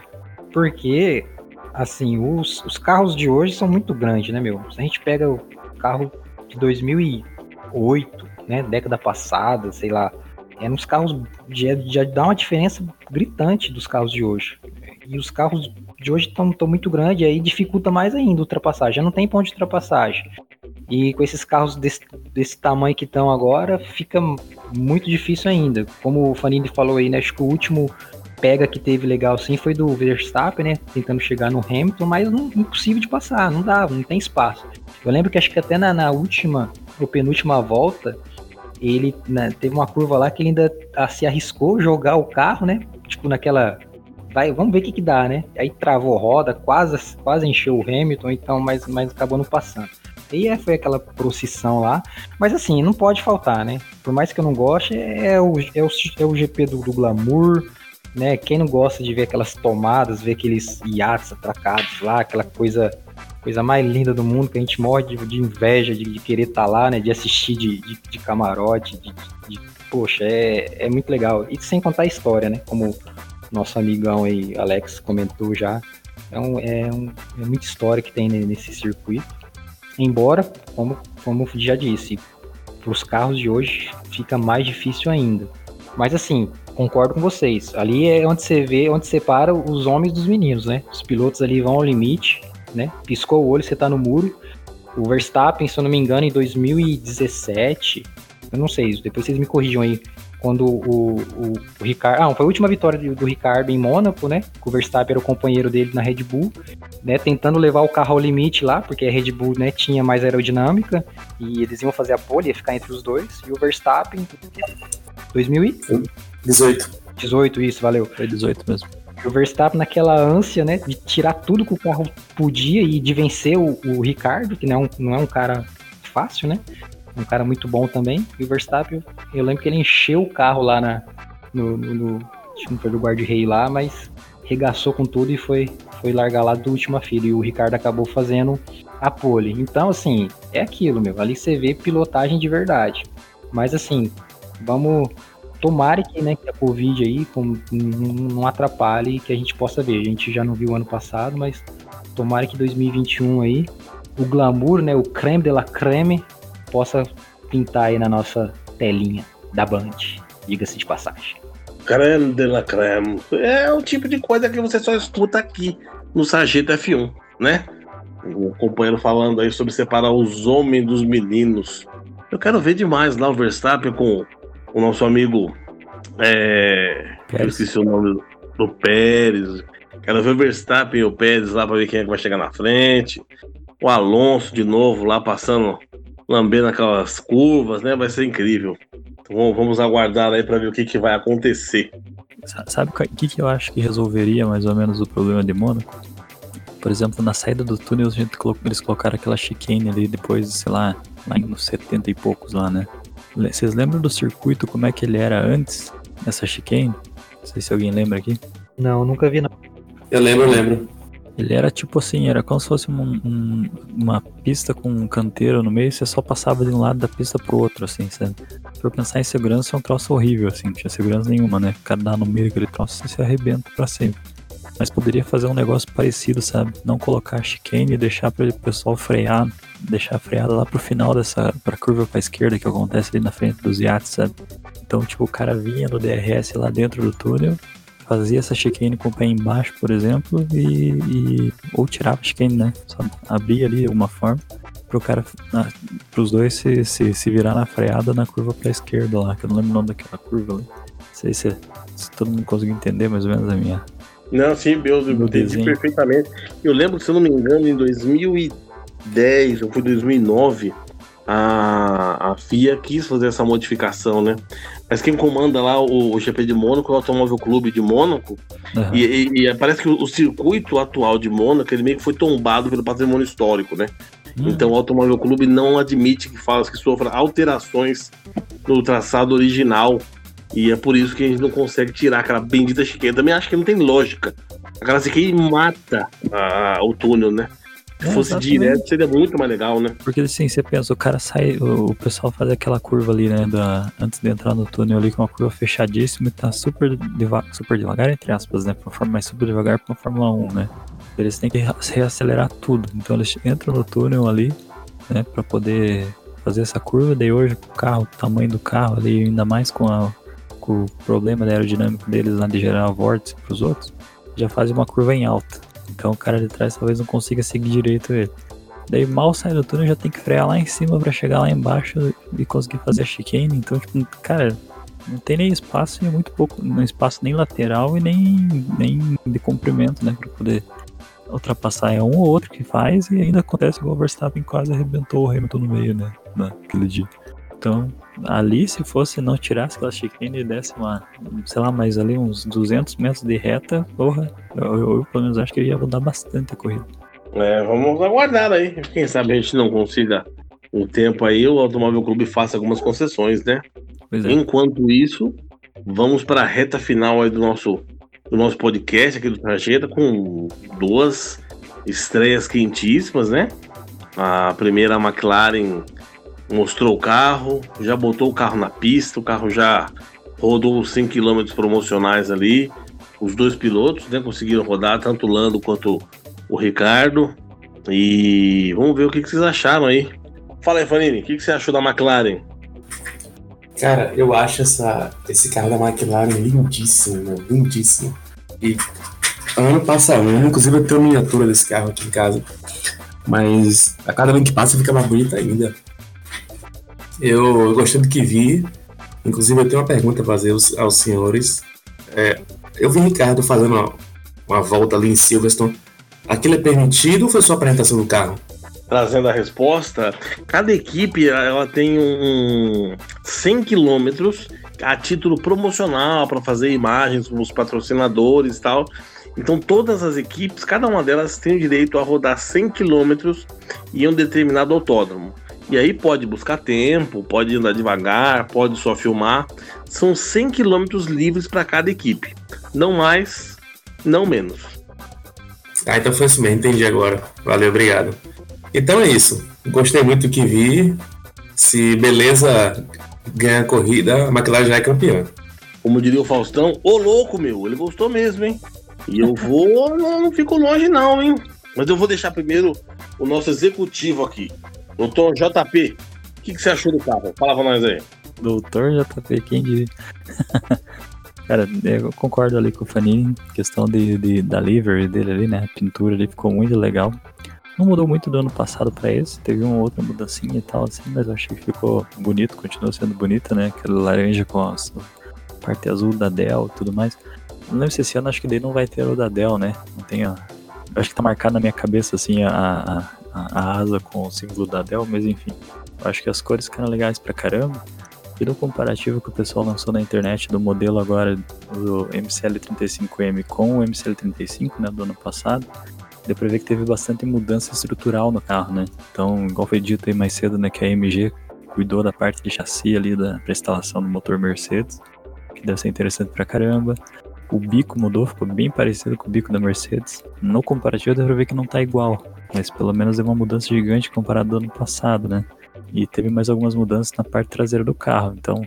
Porque, assim, os, os carros de hoje são muito grandes, né, meu? Se a gente pega o carro de 2008, né, década passada, sei lá, é nos carros já, já dá uma diferença gritante dos carros de hoje. E os carros de hoje estão muito grandes, aí dificulta mais ainda a ultrapassagem. Já não tem ponto de ultrapassagem. E com esses carros desse, desse tamanho que estão agora, fica muito difícil ainda. Como o Fanini falou aí, né? Acho que o último pega que teve legal sim foi do Verstappen, né? Tentando chegar no Hamilton, mas não, impossível de passar, não dá, não tem espaço. Eu lembro que acho que até na, na última, ou penúltima volta, ele né, teve uma curva lá que ele ainda ah, se arriscou jogar o carro, né? Tipo naquela. Vai, vamos ver o que, que dá, né? Aí travou roda, quase, quase encheu o Hamilton, então, mas, mas acabou não passando. E é, foi aquela procissão lá. Mas assim, não pode faltar, né? Por mais que eu não goste, é o, é o, é o GP do, do glamour, né? Quem não gosta de ver aquelas tomadas, ver aqueles iates atracados lá, aquela coisa coisa mais linda do mundo, que a gente morre de, de inveja de, de querer estar tá lá, né? De assistir de, de, de camarote, de, poxa, é, é muito legal. E sem contar a história, né? Como nosso amigão aí, Alex, comentou já. Um, é, um, é muita história que tem nesse circuito. Embora, como, como já disse, para os carros de hoje fica mais difícil ainda. Mas assim, concordo com vocês. Ali é onde você vê, onde separa os homens dos meninos, né? Os pilotos ali vão ao limite, né? Piscou o olho, você tá no muro. O Verstappen, se eu não me engano, em 2017, eu não sei, depois vocês me corrijam aí, quando o, o, o Ricardo. Ah, foi a última vitória do, do, Ricardo em Mônaco, né? O Verstappen era o companheiro dele na Red Bull, né? Tentando levar o carro ao limite lá, porque a Red Bull né, tinha mais aerodinâmica e eles iam fazer a pole, ia ficar entre os dois. E o Verstappen. 2018. 18, isso, valeu. Foi 18 mesmo. O Verstappen naquela ânsia, né, de tirar tudo que o carro podia e de vencer o, o Ricardo, que não é, um, não é um cara fácil, né? Um cara muito bom também. E o Verstappen, eu lembro que ele encheu o carro lá na, no, no, no não foi do guarda-rei lá, mas regaçou com tudo e foi, foi largar lá do última fila. E o Ricardo acabou fazendo a pole. Então, assim, é aquilo, meu. Ali você vê pilotagem de verdade. Mas, assim, vamos. Tomara que, né, que a Covid aí com, não, atrapalhe que a gente possa ver. A gente já não viu ano passado, mas tomara que 2021 aí, o glamour, né, o creme de la creme possa pintar aí na nossa telinha da Band, diga-se de passagem. Creme de la creme. É o tipo de coisa que você só escuta aqui no Sargento F1, né? O companheiro falando aí sobre separar os homens dos meninos. Eu quero ver demais lá o Verstappen com o nosso amigo. É. Eu esqueci o nome do Pérez. Quero ver o Verstappen e o Pérez lá pra ver quem é que vai chegar na frente. O Alonso de novo lá passando, lambendo aquelas curvas, né? Vai ser incrível. Então, vamos aguardar aí para ver o que, que vai acontecer. Sabe o que, que eu acho que resolveria mais ou menos o problema de Mônaco? Por exemplo, na saída do túnel, a gente colocou, eles colocaram aquela chicane ali depois, sei lá, lá nos 70 e poucos lá, né? Vocês lembram do circuito, como é que ele era antes dessa chicane? Não sei se alguém lembra aqui. Não, nunca vi não. Eu lembro, eu lembro. Ele era tipo assim, era como se fosse um, um, uma pista com um canteiro no meio, você só passava de um lado da pista pro outro, assim, sabe? Por pensar em segurança é um troço horrível, assim, não tinha segurança nenhuma, né? Dá no meio daquele troço, você se arrebenta pra sempre. Mas poderia fazer um negócio parecido, sabe? Não colocar chicane e deixar para o pessoal frear, deixar freada lá pro final dessa, pra curva pra esquerda que acontece ali na frente dos iates, sabe? Então, tipo, o cara vinha no DRS lá dentro do túnel, fazia essa chicane com o pé embaixo, por exemplo, e, e ou tirava a chicane, né? Só abria ali alguma forma pro cara, para os dois se, se, se virar na freada na curva pra esquerda lá, que eu não lembro o nome daquela curva ali. Não sei se, se todo mundo conseguiu entender mais ou menos a minha, não, sim, eu entendi perfeitamente. Eu lembro, se eu não me engano, em 2010 ou foi 2009, a, a FIA quis fazer essa modificação, né? Mas quem comanda lá o, o GP de Mônaco é o Automóvel Clube de Mônaco. Uhum. E, e, e, parece que o, o, circuito atual de Mônaco ele meio que foi tombado pelo patrimônio histórico, né? Uhum. Então o Automóvel Clube não admite que fala que sofra alterações no traçado original e é por isso que a gente não consegue tirar aquela bendita chiqueira. Também acho que não tem lógica. Aquela chiqueira mata a, o túnel, né? Se é, fosse exatamente. direto, seria muito mais legal, né? Porque assim, você pensa, o cara sai, o, o, pessoal faz aquela curva ali, né? Da, antes de entrar no túnel ali, com uma curva fechadíssima e tá super, deva, super devagar, entre aspas, né? Pra forma mais super devagar pra Fórmula 1, né? Eles têm que reacelerar tudo. Então eles entram no túnel ali, né? Pra poder fazer essa curva. Daí hoje o carro, o tamanho do carro ali, ainda mais com a o problema da aerodinâmica deles lá de gerar vórtice para os outros, já fazem uma curva em alta. Então o cara de trás talvez não consiga seguir direito ele. Daí mal sai do túnel já tem que frear lá em cima para chegar lá embaixo e conseguir fazer a chicane. Então, tipo, cara, não tem nem espaço e é muito pouco, não espaço nem lateral e nem, nem de comprimento, né, para poder ultrapassar. É um ou outro que faz e ainda acontece igual o Verstappen quase arrebentou o Hamilton no meio, né, naquele dia. Então, ali, se fosse não tirasse aquela chicane e desse uma, sei lá, mais ali uns 200 metros de reta, porra, eu, eu, eu pelo menos acho que ia mudar bastante a corrida. É, vamos aguardar aí. Quem sabe a gente não consiga um tempo aí, o Automóvel Clube faça algumas concessões, né? É. Enquanto isso, vamos para a reta final aí do nosso, do nosso podcast aqui do Trajeta com duas estreias quentíssimas, né? A primeira, a McLaren mostrou o carro, já botou o carro na pista, o carro já rodou os 100 km promocionais ali. Os dois pilotos né, conseguiram rodar, tanto o Lando quanto o Ricardo. E vamos ver o que, que vocês acharam aí. Fala aí, Fanini, o que, que você achou da McLaren? Cara, eu acho essa, esse carro da McLaren lindíssimo, meu, lindíssimo. E ano passa ano, inclusive eu tenho miniatura desse carro aqui em casa. Mas a cada ano que passa fica mais bonita ainda. Eu gostei do que vi. Inclusive, eu tenho uma pergunta a fazer aos, aos senhores. É, eu vi Ricardo fazendo uma, uma, volta ali em Silverstone. Aquilo é permitido ou foi só a apresentação do carro? Trazendo a resposta, cada equipe ela tem um 100 quilômetros a título promocional para fazer imagens com os patrocinadores e tal. Então todas as equipes, cada uma delas tem o direito a rodar 100 quilômetros em um determinado autódromo. E aí pode buscar tempo, pode andar devagar, pode só filmar. São 100 quilômetros livres para cada equipe. Não mais, não menos. Ah, então foi isso mesmo, entendi agora. Valeu, obrigado. Então é isso. Gostei muito do que vi. Se beleza ganhar a corrida, a McLaren já é campeã. Como diria o Faustão, ô louco, meu, ele gostou mesmo, hein? E eu vou, não, não fico longe não, hein? Mas eu vou deixar primeiro o nosso executivo aqui. Doutor JP, O que, que você achou do carro? Fala pra nós aí. Doutor JP, quem diria? Cara, eu concordo ali com o Fanini, questão de, de, da livery dele ali, né? A pintura ali ficou muito legal. Não mudou muito do ano passado para esse, teve uma outra mudancinha e tal, assim, mas eu achei que ficou bonito, continua sendo bonita, né? Aquela laranja com a parte azul da Dell e tudo mais. Não lembro se esse ano acho que daí não vai ter o da Dell, né? Não tem a... Eu acho que tá marcado na minha cabeça, assim, a, a, a asa com o símbolo da Dell, mas enfim. Eu acho que as cores ficaram legais pra caramba. E do comparativo que o pessoal lançou na internet do modelo agora do MCL35M com o MCL35, né, do ano passado, deu pra ver que teve bastante mudança estrutural no carro, né? Então, igual foi dito aí mais cedo, né, que a AMG cuidou da parte de chassi ali da instalação do motor Mercedes, que deve ser interessante pra caramba. O bico mudou, ficou bem parecido com o bico da Mercedes. No comparativo deu pra ver que não tá igual, mas pelo menos é uma mudança gigante comparado ao ano passado, né? E teve mais algumas mudanças na parte traseira do carro. Então,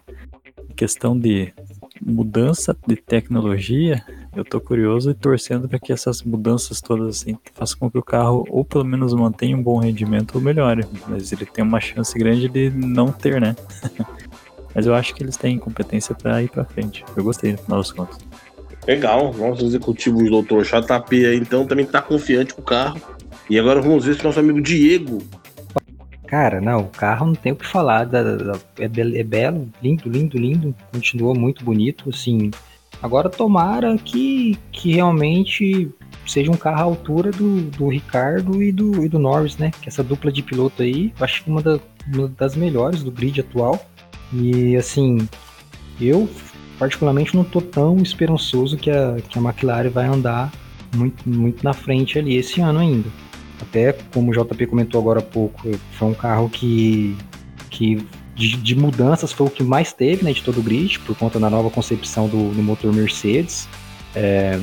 questão de mudança de tecnologia, eu tô curioso e torcendo para que essas mudanças todas assim façam com que o carro ou pelo menos mantenha um bom rendimento ou melhore. Mas ele tem uma chance grande de não ter, né? Mas eu acho que eles têm competência para ir para frente. Eu gostei no final das contas. Legal, nosso executivo, doutor JP aí, então também tá confiante com o carro. E agora vamos ver se nosso amigo Diego Cara, não, o carro não tem o que falar. Da, da, é, be é, belo, lindo, lindo, lindo. Continua muito bonito, assim. Agora tomara que, que realmente seja um carro à altura do, do Ricardo e do, e do Norris, né? Que essa dupla de piloto aí, acho que uma, da, uma das melhores do grid atual. E assim, eu particularmente não tô tão esperançoso que a, que a McLaren vai andar muito, muito na frente ali esse ano ainda. Até como o JP comentou agora há pouco, foi um carro que, que de, de, mudanças foi o que mais teve né, de todo o grid, por conta da nova concepção do, do motor Mercedes. É,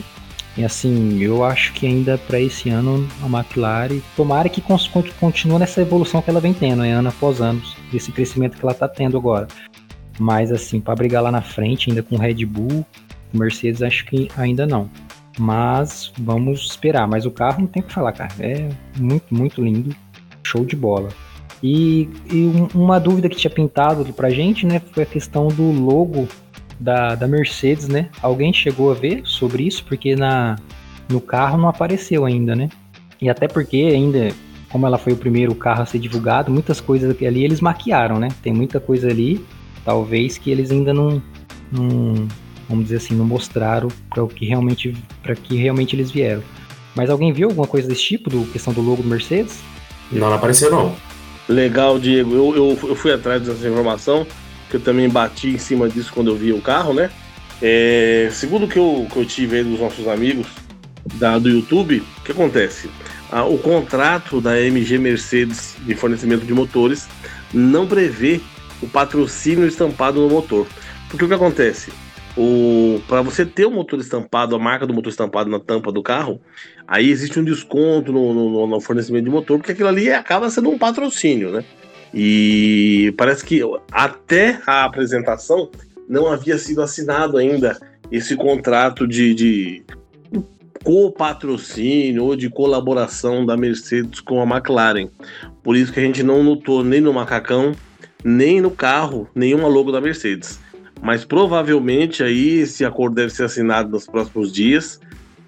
e assim, eu acho que ainda para esse ano a McLaren, tomara que continue nessa evolução que ela vem tendo, né, ano após ano, desse crescimento que ela está tendo agora. Mas assim, para brigar lá na frente, ainda com Red Bull, Mercedes, acho que ainda não. Mas vamos esperar. Mas o carro não tem o que falar, cara. É muito, muito lindo. Show de bola. E, e uma dúvida que tinha pintado pra gente, né? Foi a questão do logo da, da Mercedes, né? Alguém chegou a ver sobre isso? Porque na, no carro não apareceu ainda, né? E até porque ainda, como ela foi o primeiro carro a ser divulgado, muitas coisas ali eles maquiaram, né? Tem muita coisa ali, talvez, que eles ainda não, não, vamos dizer assim, não mostraram para o que realmente para que realmente eles vieram. Mas alguém viu alguma coisa desse tipo, do questão do logo do Mercedes? Não, não apareceu não. Legal, Diego. Eu, eu, eu fui atrás dessa informação, que eu também bati em cima disso quando eu vi o carro, né? É, segundo o que eu, que eu tive aí dos nossos amigos da, do YouTube, o que acontece? Ah, o contrato da MG Mercedes de fornecimento de motores não prevê o patrocínio estampado no motor. Porque o que acontece? o para você ter o motor estampado, a marca do motor estampado na tampa do carro, aí existe um desconto no, no, no fornecimento de motor, porque aquilo ali acaba sendo um patrocínio, né? E parece que até a apresentação não havia sido assinado ainda esse contrato de, de co-patrocínio ou de colaboração da Mercedes com a McLaren. Por isso que a gente não notou nem no macacão, nem no carro, nenhuma logo da Mercedes mas provavelmente aí esse acordo deve ser assinado nos próximos dias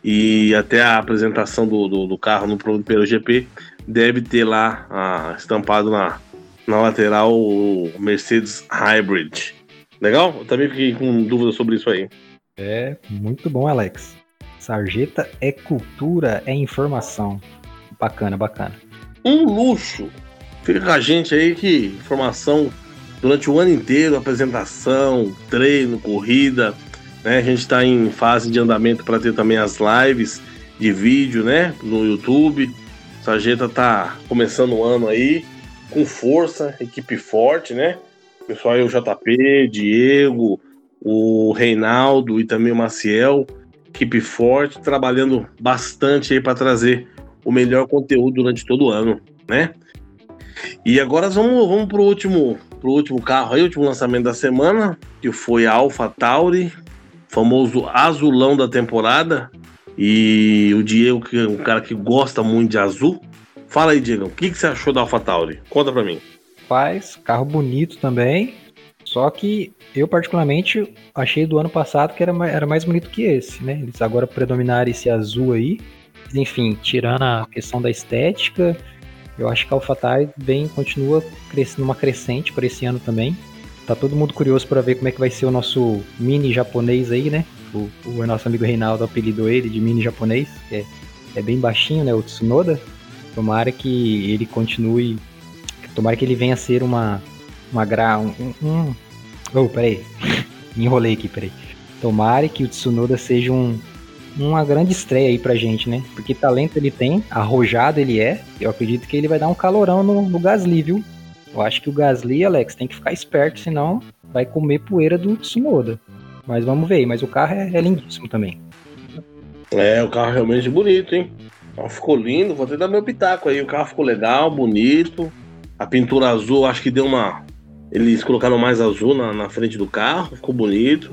e até a apresentação do, do, do carro no primeiro GP deve ter lá ah, estampado na, na lateral o Mercedes Hybrid. Legal? Eu também fiquei com dúvida sobre isso aí. É, muito bom, Alex. Sarjeta é cultura, é informação. Bacana, bacana. Um luxo. Fica com a gente aí que informação durante o ano inteiro, apresentação, treino, corrida. Né? A gente está em fase de andamento para ter também as lives de vídeo né? no YouTube. A Sarjeta tá começando o ano aí com força, equipe forte, né? Pessoal aí, o JP, Diego, o Reinaldo e também o Maciel, equipe forte, trabalhando bastante aí para trazer o melhor conteúdo durante todo o ano, né? E agora vamos, vamos pro último pro último carro aí, último lançamento da semana, que foi a Alpha Tauri, famoso azulão da temporada. E o Diego, que é um cara que gosta muito de azul. Fala aí, Diego, o que, que você achou da Alpha Tauri? Conta pra mim. Rapaz, carro bonito também. Só que eu, particularmente, achei do ano passado que era, era mais bonito que esse, né? Eles agora predominaram esse azul aí. Enfim, tirando a questão da estética, eu acho que a AlphaTauri vem, continua crescendo numa crescente para esse ano também. Tá todo mundo curioso para ver como é que vai ser o nosso mini japonês aí, né? O, o nosso amigo Reinaldo apelidou ele de mini japonês, que é, é bem baixinho, né? O Tsunoda. Tomara que ele continue. Tomara que ele venha a ser uma. Uma gra. Um. um oh, peraí. Me enrolei aqui, peraí. Tomara que o Tsunoda seja um, uma grande estreia aí pra gente, né? Porque talento ele tem, arrojado ele é. Eu acredito que ele vai dar um calorão no, no Gasly, viu? Eu acho que o Gasly, Alex, tem que ficar esperto, senão vai comer poeira do Tsunoda. Mas vamos ver, mas o carro é, é lindíssimo também. É, o carro é realmente bonito, hein? Ficou lindo, vou até dar meu pitaco aí. O carro ficou legal, bonito. A pintura azul, acho que deu uma. Eles colocaram mais azul na, na frente do carro, ficou bonito.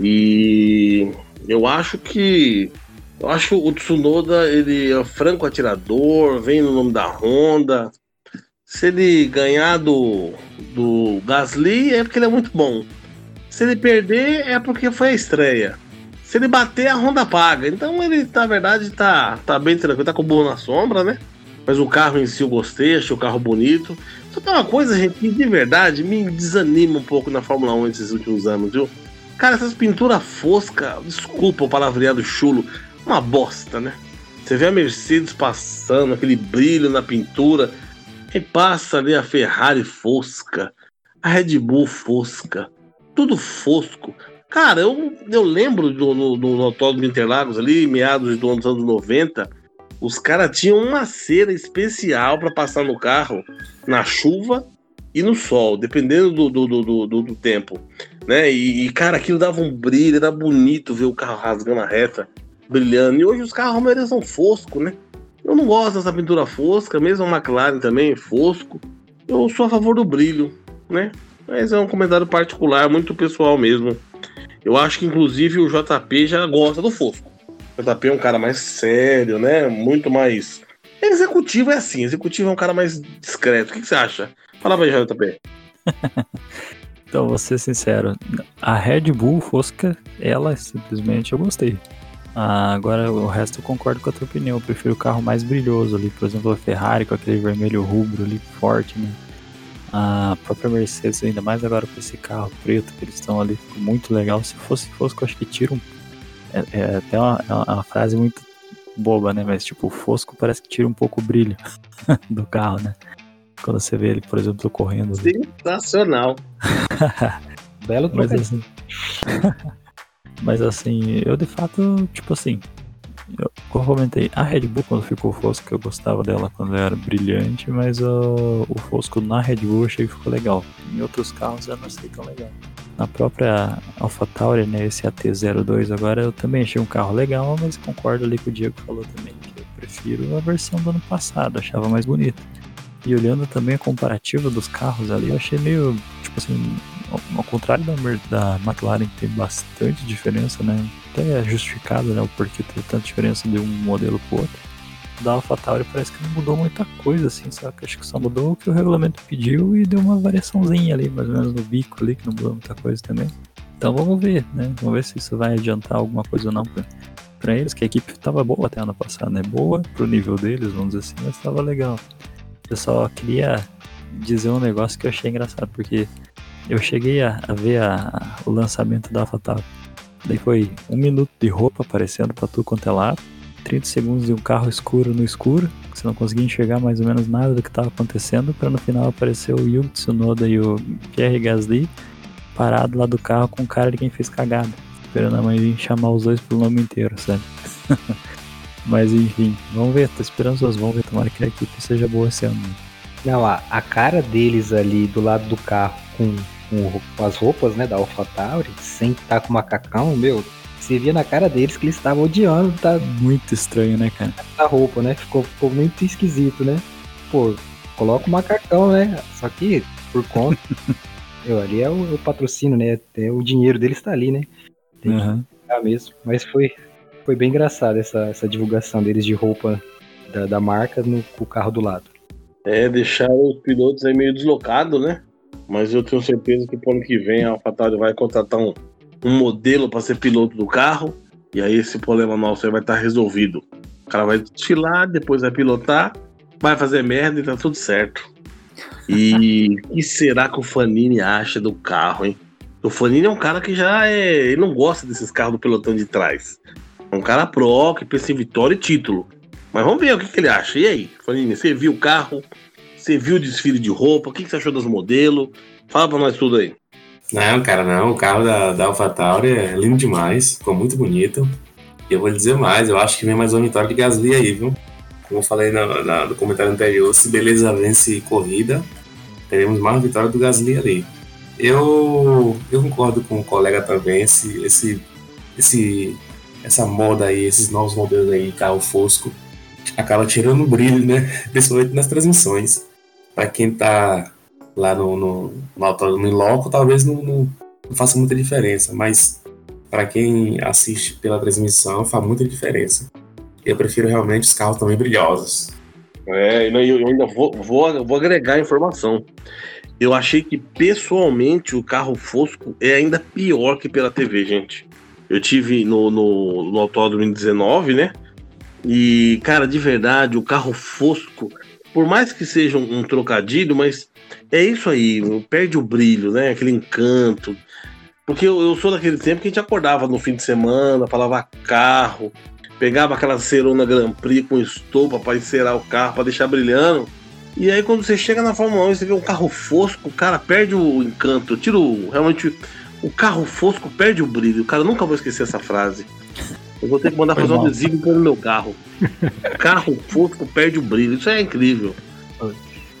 E eu acho que. Eu acho que o Tsunoda ele é franco atirador, vem no nome da Honda. Se ele ganhar do, do Gasly é porque ele é muito bom. Se ele perder é porque foi a estreia. Se ele bater, a Honda paga. Então ele, na verdade, tá, tá bem tranquilo, tá com o burro na sombra, né? Mas o carro em si eu gostei, achei o carro bonito. Só tem uma coisa, gente, que de verdade me desanima um pouco na Fórmula 1 esses últimos anos, viu? Cara, essas pinturas foscas, desculpa o palavreado chulo, uma bosta, né? Você vê a Mercedes passando, aquele brilho na pintura, e passa ali a Ferrari fosca, a Red Bull fosca, tudo fosco. Cara, eu, eu lembro do, no, no Autódromo de Interlagos ali, meados dos anos 90, os caras tinham uma cera especial para passar no carro na chuva e no sol, dependendo do, do, do, do, do tempo né? E, cara, aquilo dava um brilho, era bonito ver o carro rasgando a reta, brilhando. E hoje os carros, maioria são fosco, né? Eu não gosto dessa pintura fosca, mesmo a McLaren também, fosco. Eu sou a favor do brilho, né? Mas é um comentário particular, muito pessoal mesmo. Eu acho que inclusive o JP já gosta do fosco. O JP é um cara mais sério, né? Muito mais. Executivo é assim, executivo é um cara mais discreto. O que, que você acha? Fala pra JP. Então, vou ser sincero, a Red Bull Fosca, ela simplesmente eu gostei. Ah, agora o resto eu concordo com a tua opinião. Eu prefiro o carro mais brilhoso ali, por exemplo, a Ferrari com aquele vermelho rubro ali forte, né? A própria Mercedes, ainda mais agora com esse carro preto que eles estão ali, ficou muito legal. Se fosse Fosco, acho que tira um. É, é até uma, é uma, frase muito boba, né? Mas tipo, o Fosco parece que tira um pouco o brilho do carro, né? Quando você vê ele, por exemplo, correndo. Sensacional. Belo mas assim, mas assim, eu de fato, tipo assim, eu, como eu comentei, a Red Bull quando ficou fosco, eu gostava dela quando era brilhante, mas uh, o fosco na Red Bull eu achei que ficou legal. Em outros carros eu não achei tão legal. Na própria AlphaTauri, né, esse AT02 agora, eu também achei um carro legal, mas concordo ali com o Diego falou também, que eu prefiro a versão do ano passado, achava mais bonita. E olhando também a comparativa dos carros ali, eu achei meio, tipo assim, ao contrário da, da McLaren, que tem bastante diferença, né? Até é justificado, né? O porquê tem tanta diferença de um modelo pro outro. Da AlphaTauri parece que não mudou muita coisa, assim, sabe? Acho que só mudou o que o regulamento pediu e deu uma variaçãozinha ali, mais ou menos no bico ali, que não mudou muita coisa também. Então vamos ver, né? Vamos ver se isso vai adiantar alguma coisa ou não pra, pra eles, que a equipe estava boa até ano passado, né? Boa pro nível deles, vamos dizer assim, mas estava legal. Eu só queria dizer um negócio que eu achei engraçado, porque eu cheguei a, a ver a, o lançamento da AvaTav. Daí foi um minuto de roupa aparecendo pra tudo quanto é lado, 30 segundos de um carro escuro no escuro, que você não conseguia enxergar mais ou menos nada do que estava acontecendo, para no final aparecer o Yuki Tsunoda e o Pierre Gasly parado lá do carro com cara de quem fez cagada, esperando a mãe chamar os dois pelo nome inteiro, sabe? Mas enfim, vamos ver, tô esperançoso, vamos ver, tomara que a equipe seja boa esse ano. Não, a, a cara deles ali do lado do carro com, com, com as roupas, né, da AlphaTauri, sem estar tá com macacão, meu, você via na cara deles que eles estavam odiando, tá? Muito estranho, né, cara? A roupa, né? Ficou, ficou muito esquisito, né? Pô, coloca o macacão, né? Só que, por conta. meu, ali é o, o, patrocínio, né? É, o dinheiro deles tá ali, né? Tem uhum. que mesmo. Mas foi, foi bem engraçado essa, essa divulgação deles de roupa da, da marca no, com o carro do lado. É, deixaram os pilotos aí meio deslocados, né? Mas eu tenho certeza que pro ano que vem a AlphaTauri vai contratar um, um modelo para ser piloto do carro. E aí esse problema nosso aí vai estar resolvido. O cara vai desfilar, depois vai pilotar, vai fazer merda e tá tudo certo. E o que será que o Fanini acha do carro, hein? O Fanini é um cara que já é. Ele não gosta desses carros do pelotão de trás. Um cara pro, que pensa em vitória e título. Mas vamos ver o que, que ele acha. E aí, Fanini, você viu o carro? Você viu o desfile de roupa? O que, que você achou dos modelos? Fala pra nós tudo aí. Não, cara, não. O carro da, da AlphaTauri é lindo demais. Ficou muito bonito. E eu vou dizer mais, eu acho que vem mais uma vitória de Gasly aí, viu? Como eu falei na, na, no comentário anterior, se beleza vence corrida, teremos mais vitória do Gasly ali. Eu, eu concordo com o colega também, esse, esse, esse, essa moda aí, esses novos modelos aí, carro fosco, acaba tirando o brilho, né? Principalmente nas transmissões. Para quem tá lá no, no, no autódromo em loco, talvez não, não, não faça muita diferença, mas para quem assiste pela transmissão faz muita diferença. Eu prefiro realmente os carros também brilhosos. É, eu ainda vou, vou, vou agregar informação. Eu achei que pessoalmente o carro fosco é ainda pior que pela TV, gente. Eu tive no, no, no autódromo em 19, né? E, cara, de verdade, o carro fosco, por mais que seja um, um trocadilho, mas é isso aí, perde o brilho, né? Aquele encanto. Porque eu, eu, sou daquele tempo que a gente acordava no fim de semana, falava carro, pegava aquela cerona Grand Prix com estopa para encerar o carro, para deixar brilhando. E aí quando você chega na Fórmula 1 você vê um carro fosco, o cara perde o encanto. Tira o, realmente o carro fosco perde o brilho. Cara, eu nunca vou esquecer essa frase. Eu vou ter que mandar fazer um adesivo no meu carro. carro fosco perde o brilho. Isso é incrível.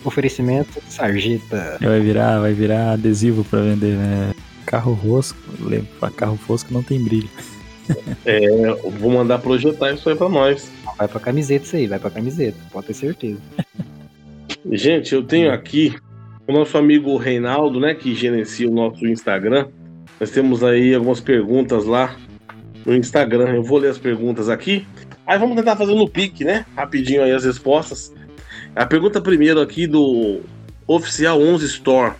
Oferecimento Sarjeta. Vai virar, vai virar adesivo para vender, né? Carro fosco, lembra, carro fosco não tem brilho. É, vou mandar projetar isso aí pra nós. Vai pra camiseta isso aí, vai pra camiseta, pode ter certeza. Gente, eu tenho aqui o nosso amigo Reinaldo, né, que gerencia o nosso Instagram. Nós temos aí algumas perguntas lá no Instagram. Eu vou ler as perguntas aqui. Aí vamos tentar fazer no pique, né? Rapidinho aí as respostas. A pergunta primeiro aqui do Oficial 11 Store.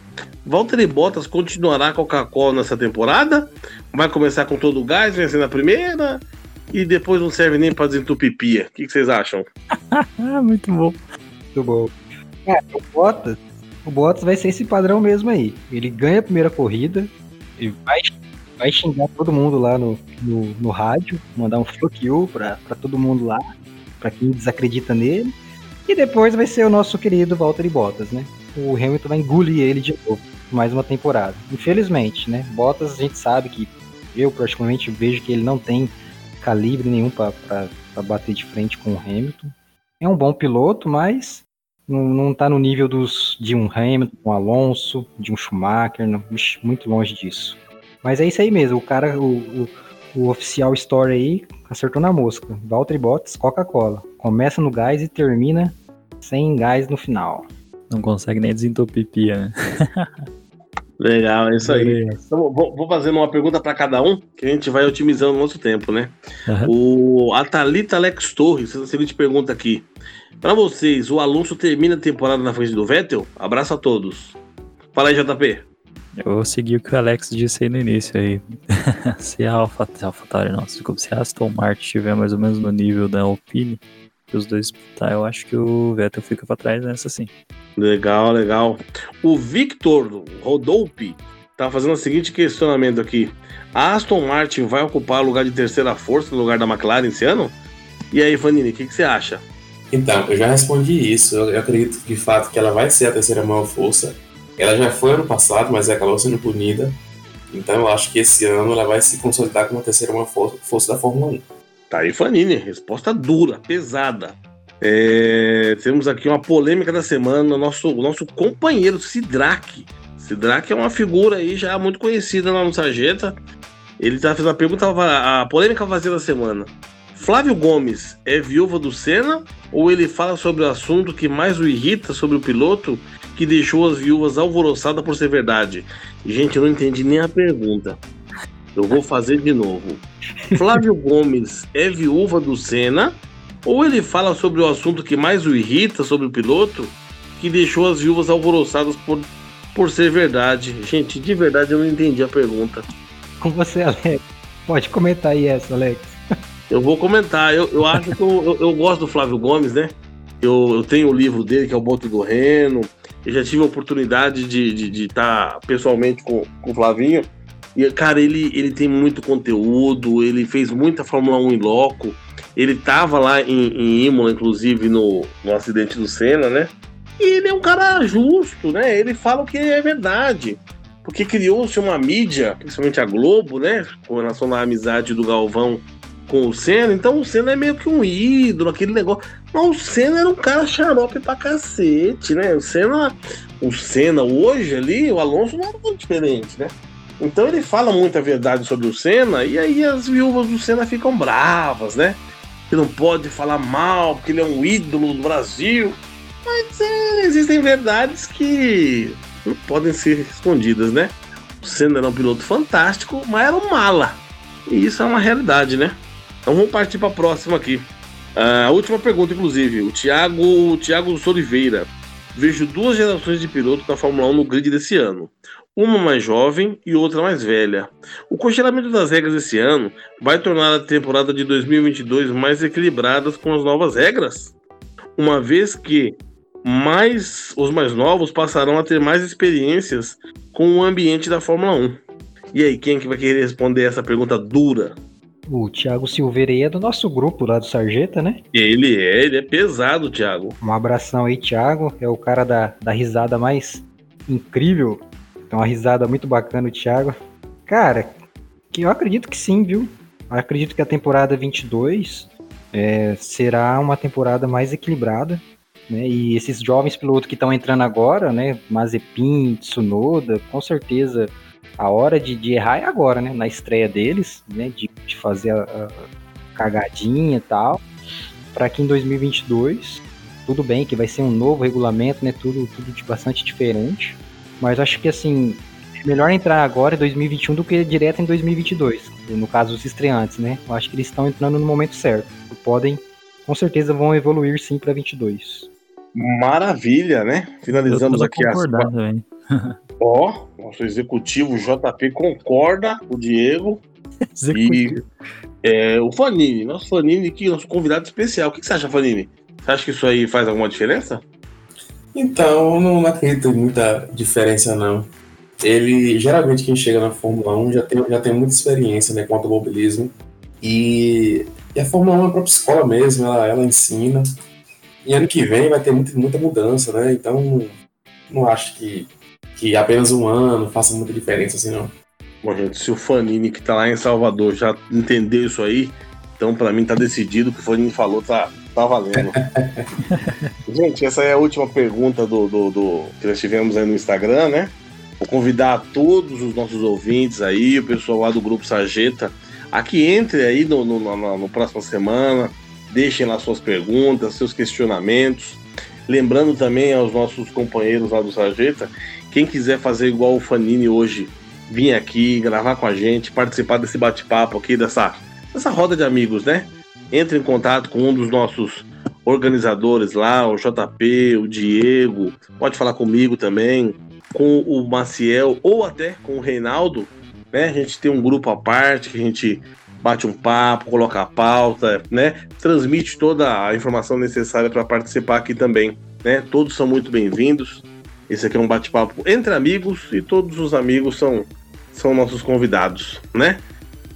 Valtteri Bottas continuará com a Coca-Cola nessa temporada? Vai começar com todo o gás, vencendo a primeira? E depois não serve nem para desentupir pia. O que, que vocês acham? Muito bom. Muito bom. É, o Bottas, o Bottas vai ser esse padrão mesmo aí. Ele ganha a primeira corrida, ele vai, vai xingar todo mundo lá no, no, no rádio, mandar um fuck you pra, pra todo mundo lá, pra quem desacredita nele. E depois vai ser o nosso querido Valtteri Bottas, né? O Hamilton vai engolir ele de novo mais uma temporada. Infelizmente, né? Bottas a gente sabe que eu praticamente vejo que ele não tem calibre nenhum para bater de frente com o Hamilton. É um bom piloto, mas não, não tá no nível dos, de um Hamilton, um Alonso, de um Schumacher, não, muito longe disso. Mas é isso aí mesmo, o cara, o, o, o oficial story aí acertou na mosca. Valtteri Bottas, Coca-Cola. Começa no gás e termina sem gás no final. Não consegue nem desentupir pia, né? Legal, é isso aí. Então, vou fazendo uma pergunta para cada um, que a gente vai otimizando o nosso tempo, né? Uhum. O Atalita Alex Torres, a seguinte pergunta aqui. Para vocês, o Alonso termina a temporada na frente do Vettel? Abraço a todos. Fala aí, JP. Eu vou seguir o que o Alex disse aí no início aí. se a Alpha, AlphaTauri, não, se a Aston Martin estiver mais ou menos no nível da Alpine, que os dois disputar, eu acho que o Vettel fica para trás nessa sim. Legal, legal. O Victor Rodolpe tá fazendo o seguinte questionamento aqui. A Aston Martin vai ocupar o lugar de terceira força no lugar da McLaren esse ano? E aí, Fanini, o que, que, você acha? Então, eu já respondi isso. Eu, acredito de fato que ela vai ser a terceira maior força. Ela já foi ano passado, mas acabou sendo punida. Então eu acho que esse ano ela vai se consolidar como a terceira maior força, força da Fórmula 1. Tá aí, Fanini. Resposta dura, pesada. É, temos aqui uma polêmica da semana, nosso, nosso companheiro Sidraque. Sidraque é uma figura aí já muito conhecida lá no Sarjeta. Ele tá fazendo a pergunta, a polêmica vazia da semana. Flávio Gomes é viúva do Senna ou ele fala sobre o assunto que mais o irrita sobre o piloto que deixou as viúvas alvoroçadas por ser verdade? Gente, eu não entendi nem a pergunta. Eu vou fazer de novo. Flávio Gomes é viúva do Senna ou ele fala sobre o assunto que mais o irrita sobre o piloto que deixou as viúvas alvoroçadas por, por ser verdade? Gente, de verdade eu não entendi a pergunta. Com você, Alex. Pode comentar aí essa, Alex. Eu vou comentar. Eu, eu acho que eu, eu, eu, gosto do Flávio Gomes, né? Eu, eu tenho o livro dele, que é o Boto do Reno. Eu já tive a oportunidade de estar de, de tá pessoalmente com, com o Flavinho. E, cara, ele, ele tem muito conteúdo, ele fez muita Fórmula 1 em loco. Ele tava lá em, em Imola, inclusive, no, no acidente do Senna, né? E ele é um cara justo, né? Ele fala o que é verdade. Porque criou-se uma mídia, principalmente a Globo, né? Com relação à amizade do Galvão com o Senna. Então o Senna é meio que um ídolo, aquele negócio. Mas o Senna era um cara xarope pra cacete, né? O Senna, o Senna hoje ali, o Alonso não era muito diferente, né? Então ele fala muita verdade sobre o Senna e aí as viúvas do Senna ficam bravas, né? Que não pode falar mal, porque ele é um ídolo do Brasil. Mas é, existem verdades que não podem ser escondidas, né? O Senna era um piloto fantástico, mas era um mala. E isso é uma realidade, né? Então vamos partir para a próxima aqui. A última pergunta, inclusive, o Thiago, o Thiago Oliveira. Vejo duas gerações de pilotos da Fórmula 1 no grid desse ano. Uma mais jovem e outra mais velha. O congelamento das regras esse ano vai tornar a temporada de 2022 mais equilibrada com as novas regras? Uma vez que mais os mais novos passarão a ter mais experiências com o ambiente da Fórmula 1. E aí, quem é que vai querer responder essa pergunta dura? O Thiago Silveira aí é do nosso grupo lá do Sarjeta, né? Ele é, ele é pesado, Thiago. Um abração aí, Thiago. É o cara da, da risada mais incrível. É uma risada muito bacana, o Thiago. Cara, que eu acredito que sim, viu? Eu acredito que a temporada 22 é, será uma temporada mais equilibrada. Né? E esses jovens pilotos que estão entrando agora, né? Mazepin, Tsunoda, com certeza a hora de, de, errar é agora, né? Na estreia deles, né? De, de fazer a, a, cagadinha e tal. Para que em 2022, tudo bem que vai ser um novo regulamento, né? Tudo, tudo de bastante diferente. Mas acho que assim, é melhor entrar agora em 2021 do que direto em 2022. No caso dos estreantes, né? Eu acho que eles estão entrando no momento certo. Podem, com certeza, vão evoluir sim para 22. Maravilha, né? Finalizamos aqui as. Ó, nosso executivo JP concorda, o Diego. e é, o Fanini, nosso Fanini aqui, nosso convidado especial. O que, você acha, Fanini? Você acha que isso aí faz alguma diferença? Então, não acredito em muita diferença, não. Ele, geralmente, quem chega na Fórmula 1 já tem, já tem muita experiência né, com automobilismo. E, e a Fórmula 1 é a própria escola mesmo, ela, ela ensina. E ano que vem vai ter muita, muita mudança, né? Então, não acho que que apenas um ano faça muita diferença assim, não. Bom, gente, se o Fanini que tá lá em Salvador já entendeu isso aí, então para mim tá decidido que o Fanini falou, tá, tá valendo. gente, essa é a última pergunta do, do, do, que nós tivemos aí no Instagram, né? Vou convidar todos os nossos ouvintes aí, o pessoal lá do Grupo Sarjeta, a que entre aí no, no, no, no próxima semana, deixem lá suas perguntas, seus questionamentos. Lembrando também aos nossos companheiros lá do Sarjeta quem quiser fazer igual o Fanini hoje, vir aqui, gravar com a gente, participar desse bate-papo aqui, dessa, dessa roda de amigos, né? Entre em contato com um dos nossos organizadores lá, o JP, o Diego, pode falar comigo também, com o Maciel ou até com o Reinaldo, né? A gente tem um grupo à parte que a gente bate um papo, coloca a pauta, né? Transmite toda a informação necessária para participar aqui também, né? Todos são muito bem-vindos. Esse aqui é um bate-papo entre amigos e todos os amigos são, são nossos convidados, né?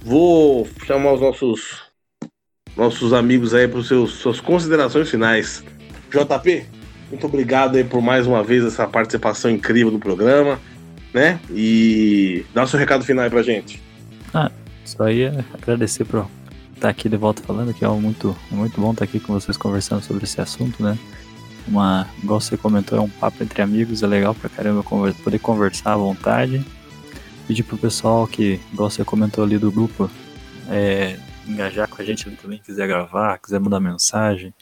Vou chamar os nossos nossos amigos aí para suas considerações finais. JP, muito obrigado aí por mais uma vez essa participação incrível no programa, né? E dá o seu recado final aí pra gente. Ah, só ia agradecer por estar aqui de volta falando, que é muito, muito bom estar aqui com vocês conversando sobre esse assunto, né? Uma, igual você comentou, é um papo entre amigos, é legal pra caramba poder conversar à vontade. Pedir pro pessoal que, igual você comentou ali do grupo, é, engajar com a gente ali também, quiser gravar, quiser mandar mensagem.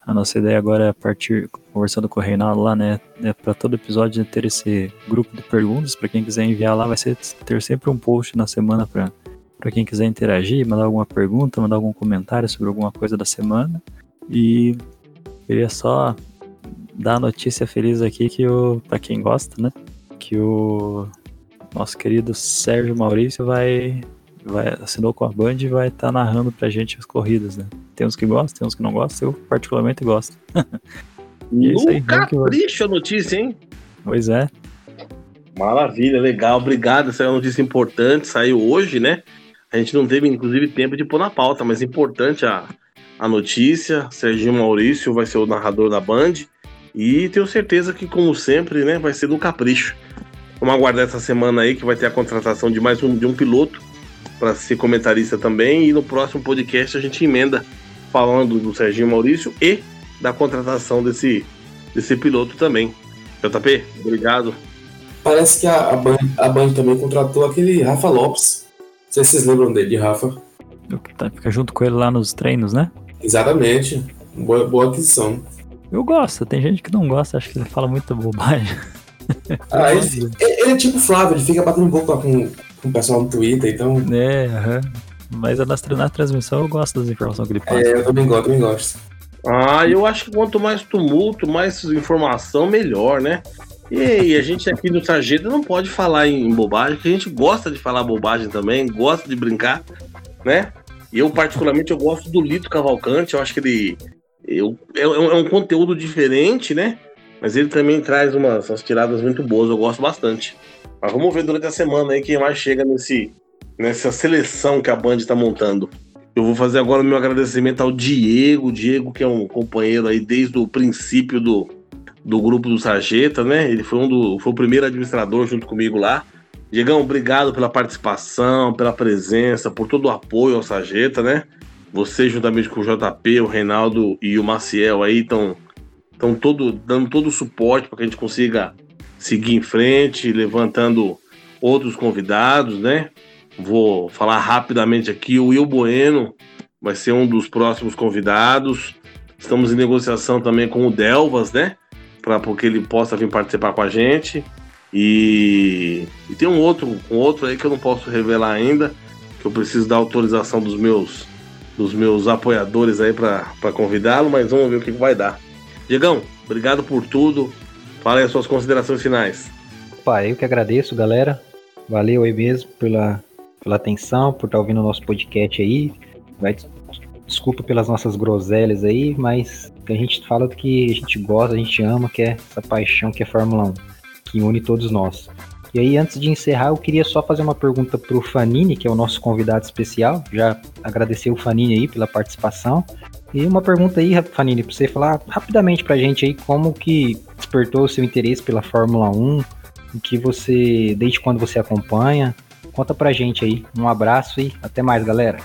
A nossa ideia agora é partir, conversando com o Reinaldo lá, né, é para todo episódio ter esse grupo de perguntas, para quem quiser enviar lá, vai ser ter sempre um post na semana para para quem quiser interagir, mandar alguma pergunta, mandar algum comentário sobre alguma coisa da semana. E queria só dar a notícia feliz aqui que o, pra quem gosta, né? Que o nosso querido Sérgio Maurício vai, vai assinou com a Band e vai estar tá narrando pra gente as corridas, né? Tem uns que gostam, tem uns que não gostam, eu particularmente gosto. e é isso aí, capricho a notícia, hein? Pois é. Maravilha, legal, obrigado. Essa é uma notícia importante, saiu hoje, né? A gente não teve, inclusive, tempo de pôr na pauta, mas importante a, a notícia. Serginho Maurício vai ser o narrador da Band. E tenho certeza que, como sempre, né, vai ser do capricho. Vamos aguardar essa semana aí que vai ter a contratação de mais um, de um piloto para ser comentarista também. E no próximo podcast a gente emenda falando do Serginho Maurício e da contratação desse, desse piloto também. JP, obrigado. Parece que a, a, Band, a Band também contratou aquele Rafa Lopes. Não sei se vocês lembram dele, de Rafa. Tá, fica junto com ele lá nos treinos, né? Exatamente. Boa, boa aquisição. Eu gosto, tem gente que não gosta, acho que ele fala muita bobagem. Ah, ele, ele, é tipo Flávio, ele fica batendo boca com, com o pessoal no Twitter, então. É, aham. Mas na, na transmissão eu gosto das informações que ele passa. É, eu também gosto, também gosto. Ah, eu acho que quanto mais tumulto, mais informação, melhor, né? E, a gente aqui no Sargento não pode falar em bobagem, porque a gente gosta de falar bobagem também, gosta de brincar, né? E eu, particularmente, eu gosto do Lito Cavalcante, eu acho que ele. Eu, é, é um conteúdo diferente, né? Mas ele também traz umas, umas tiradas muito boas, eu gosto bastante. Mas vamos ver durante a semana aí quem mais chega nesse, nessa seleção que a Band está montando. Eu vou fazer agora o meu agradecimento ao Diego, Diego que é um companheiro aí desde o princípio do, do grupo do Sarjeta, né? Ele foi um do, foi o primeiro administrador junto comigo lá. Diegão, obrigado pela participação, pela presença, por todo o apoio ao Sarjeta, né? Você, juntamente com o JP, o Reinaldo e o Maciel aí, estão estão todo, dando todo o suporte para que a gente consiga seguir em frente, levantando outros convidados, né? Vou falar rapidamente aqui, o Will Bueno vai ser um dos próximos convidados. Estamos em negociação também com o Delvas, né? Para que ele possa vir participar com a gente. E, e tem um outro, um outro aí que eu não posso revelar ainda, que eu preciso da autorização dos meus dos meus apoiadores aí para convidá-lo, mas vamos ver o que vai dar. Diegão, obrigado por tudo. Fala aí as suas considerações finais. Opa, eu que agradeço, galera. Valeu aí mesmo pela, pela atenção, por estar ouvindo o nosso podcast aí. Vai, desculpa pelas nossas groselhas aí, mas a gente fala do que a gente gosta, a gente ama, que é essa paixão que é Fórmula 1, que une todos nós. E aí, antes de encerrar, eu queria só fazer uma pergunta para o Fanini, que é o nosso convidado especial. Já agradecer o Fanini aí pela participação. E uma pergunta aí, Fanini, para você falar rapidamente para a gente aí como que despertou o seu interesse pela Fórmula 1, o que você, desde quando você acompanha. Conta pra gente aí. Um abraço e até mais, galera.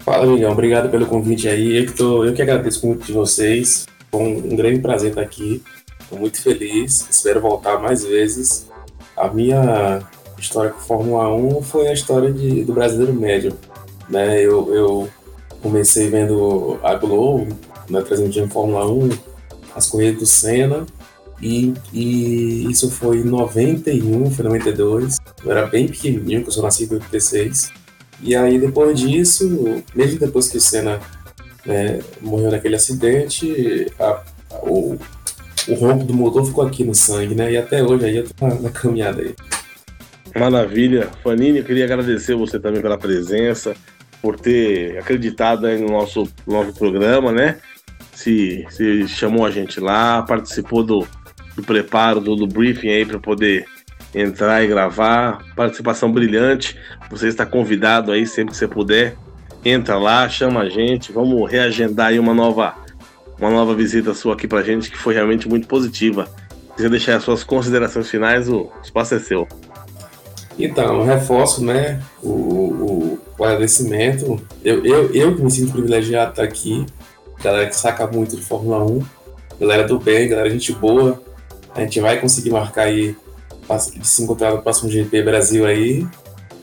Fala, Miguel. Obrigado pelo convite aí. Eu que, tô, eu que agradeço o convite de vocês. Foi um, um grande prazer estar aqui. Estou muito feliz. Espero voltar mais vezes. A minha história com Fórmula 1 foi a história de, do brasileiro médio. Né? Eu, eu comecei vendo a Globo, né, transmitindo Fórmula 1, as corridas do Senna, e, e, isso foi em 91, foi 92. Eu era bem pequenininho, que eu sou nascido em 86. E aí, depois disso, mesmo depois que o Senna né, morreu naquele acidente, a, a, o, o ronco do motor ficou aqui no sangue, né? E até hoje aí eu tô na, na caminhada aí. Maravilha. Fanini, queria agradecer você também pela presença por ter acreditado no nosso, nosso programa, né? Se, se chamou a gente lá, participou do, do preparo, do, do briefing aí para poder entrar e gravar. Participação brilhante. Você está convidado aí sempre que você puder. Entra lá, chama a gente, vamos reagendar aí uma nova, uma nova visita sua aqui pra gente, que foi realmente muito positiva. Se deixar as suas considerações finais, o espaço é seu. Então, reforço, né, o, o, o agradecimento. Eu, eu, eu me sinto privilegiado de estar aqui, galera que saca muito de Fórmula 1, galera do bem, galera gente boa. A gente vai conseguir marcar aí, se encontrar no próximo GP Brasil aí.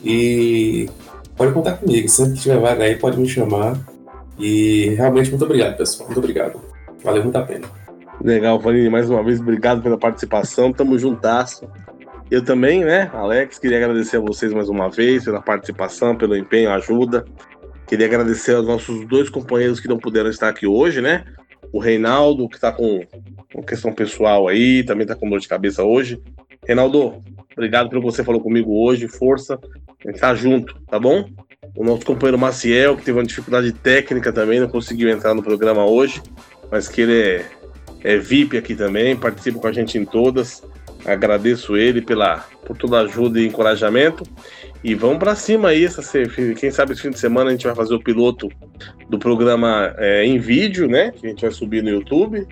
E pode contar comigo, sempre que tiver vaga aí, pode me chamar. E realmente, muito obrigado, pessoal. Muito obrigado. Valeu muito a pena. Legal, Fanini, mais uma vez, obrigado pela participação. Tamo juntasso. Eu também, né, Alex, queria agradecer a vocês mais uma vez pela participação, pelo empenho, ajuda. Queria agradecer aos nossos dois companheiros que não puderam estar aqui hoje, né? O Reinaldo, que está com uma questão pessoal aí, também tá com dor de cabeça hoje. Reinaldo, obrigado pelo que você falou comigo hoje, força. A gente tá junto, tá bom? O nosso companheiro Maciel, que teve uma dificuldade técnica também, não conseguiu entrar no programa hoje, mas que ele é, é VIP aqui também, participa com a gente em todas. Agradeço ele pela, por toda a ajuda e encorajamento. E vamos para cima aí. Essa, quem sabe esse fim de semana a gente vai fazer o piloto do programa é, em vídeo, né? Que a gente vai subir no YouTube.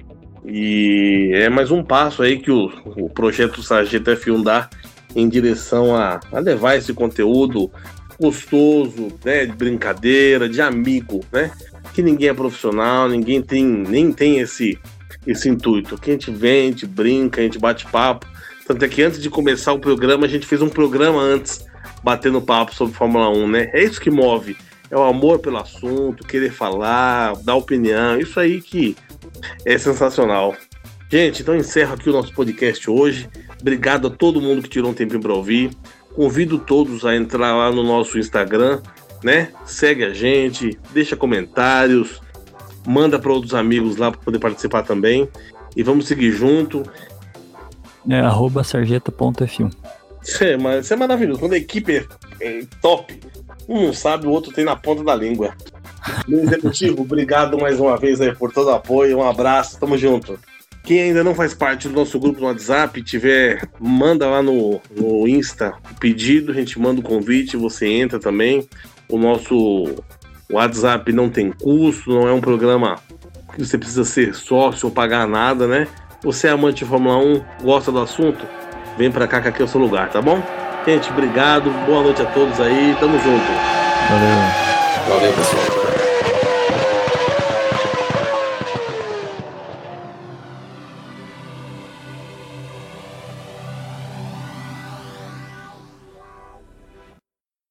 E é mais um passo aí que o, o projeto Sargento F1 dá em direção a, a levar esse conteúdo gostoso, né, de brincadeira, de amigo, né? Que ninguém é profissional, ninguém tem nem tem esse esse intuito. Que a gente vem, a gente brinca, a gente bate papo. Tanto é que antes de começar o programa, a gente fez um programa antes, batendo papo sobre Fórmula 1, né? É isso que move. É o amor pelo assunto, querer falar, dar opinião. Isso aí que é sensacional. Gente, então encerro aqui o nosso podcast hoje. Obrigado a todo mundo que tirou um tempinho para ouvir. Convido todos a entrar lá no nosso Instagram, né? Segue a gente, deixa comentários, manda para outros amigos lá para poder participar também. E vamos seguir junto. É arroba sarjeta.f1. Isso é, isso é maravilhoso. Quando a equipe é, é top, um não sabe, o outro tem na ponta da língua. Meu executivo, obrigado mais uma vez aí por todo o apoio. Um abraço, tamo junto. Quem ainda não faz parte do nosso grupo no WhatsApp, tiver, manda lá no, no Insta o pedido, a gente manda o convite, você entra também. O nosso WhatsApp não tem custo, não é um programa que você precisa ser sócio ou pagar nada, né? Você é amante de Fórmula 1, gosta do assunto? Vem pra cá que aqui é o seu lugar, tá bom? Gente, obrigado, boa noite a todos aí, tamo junto. Valeu. Valeu, pessoal.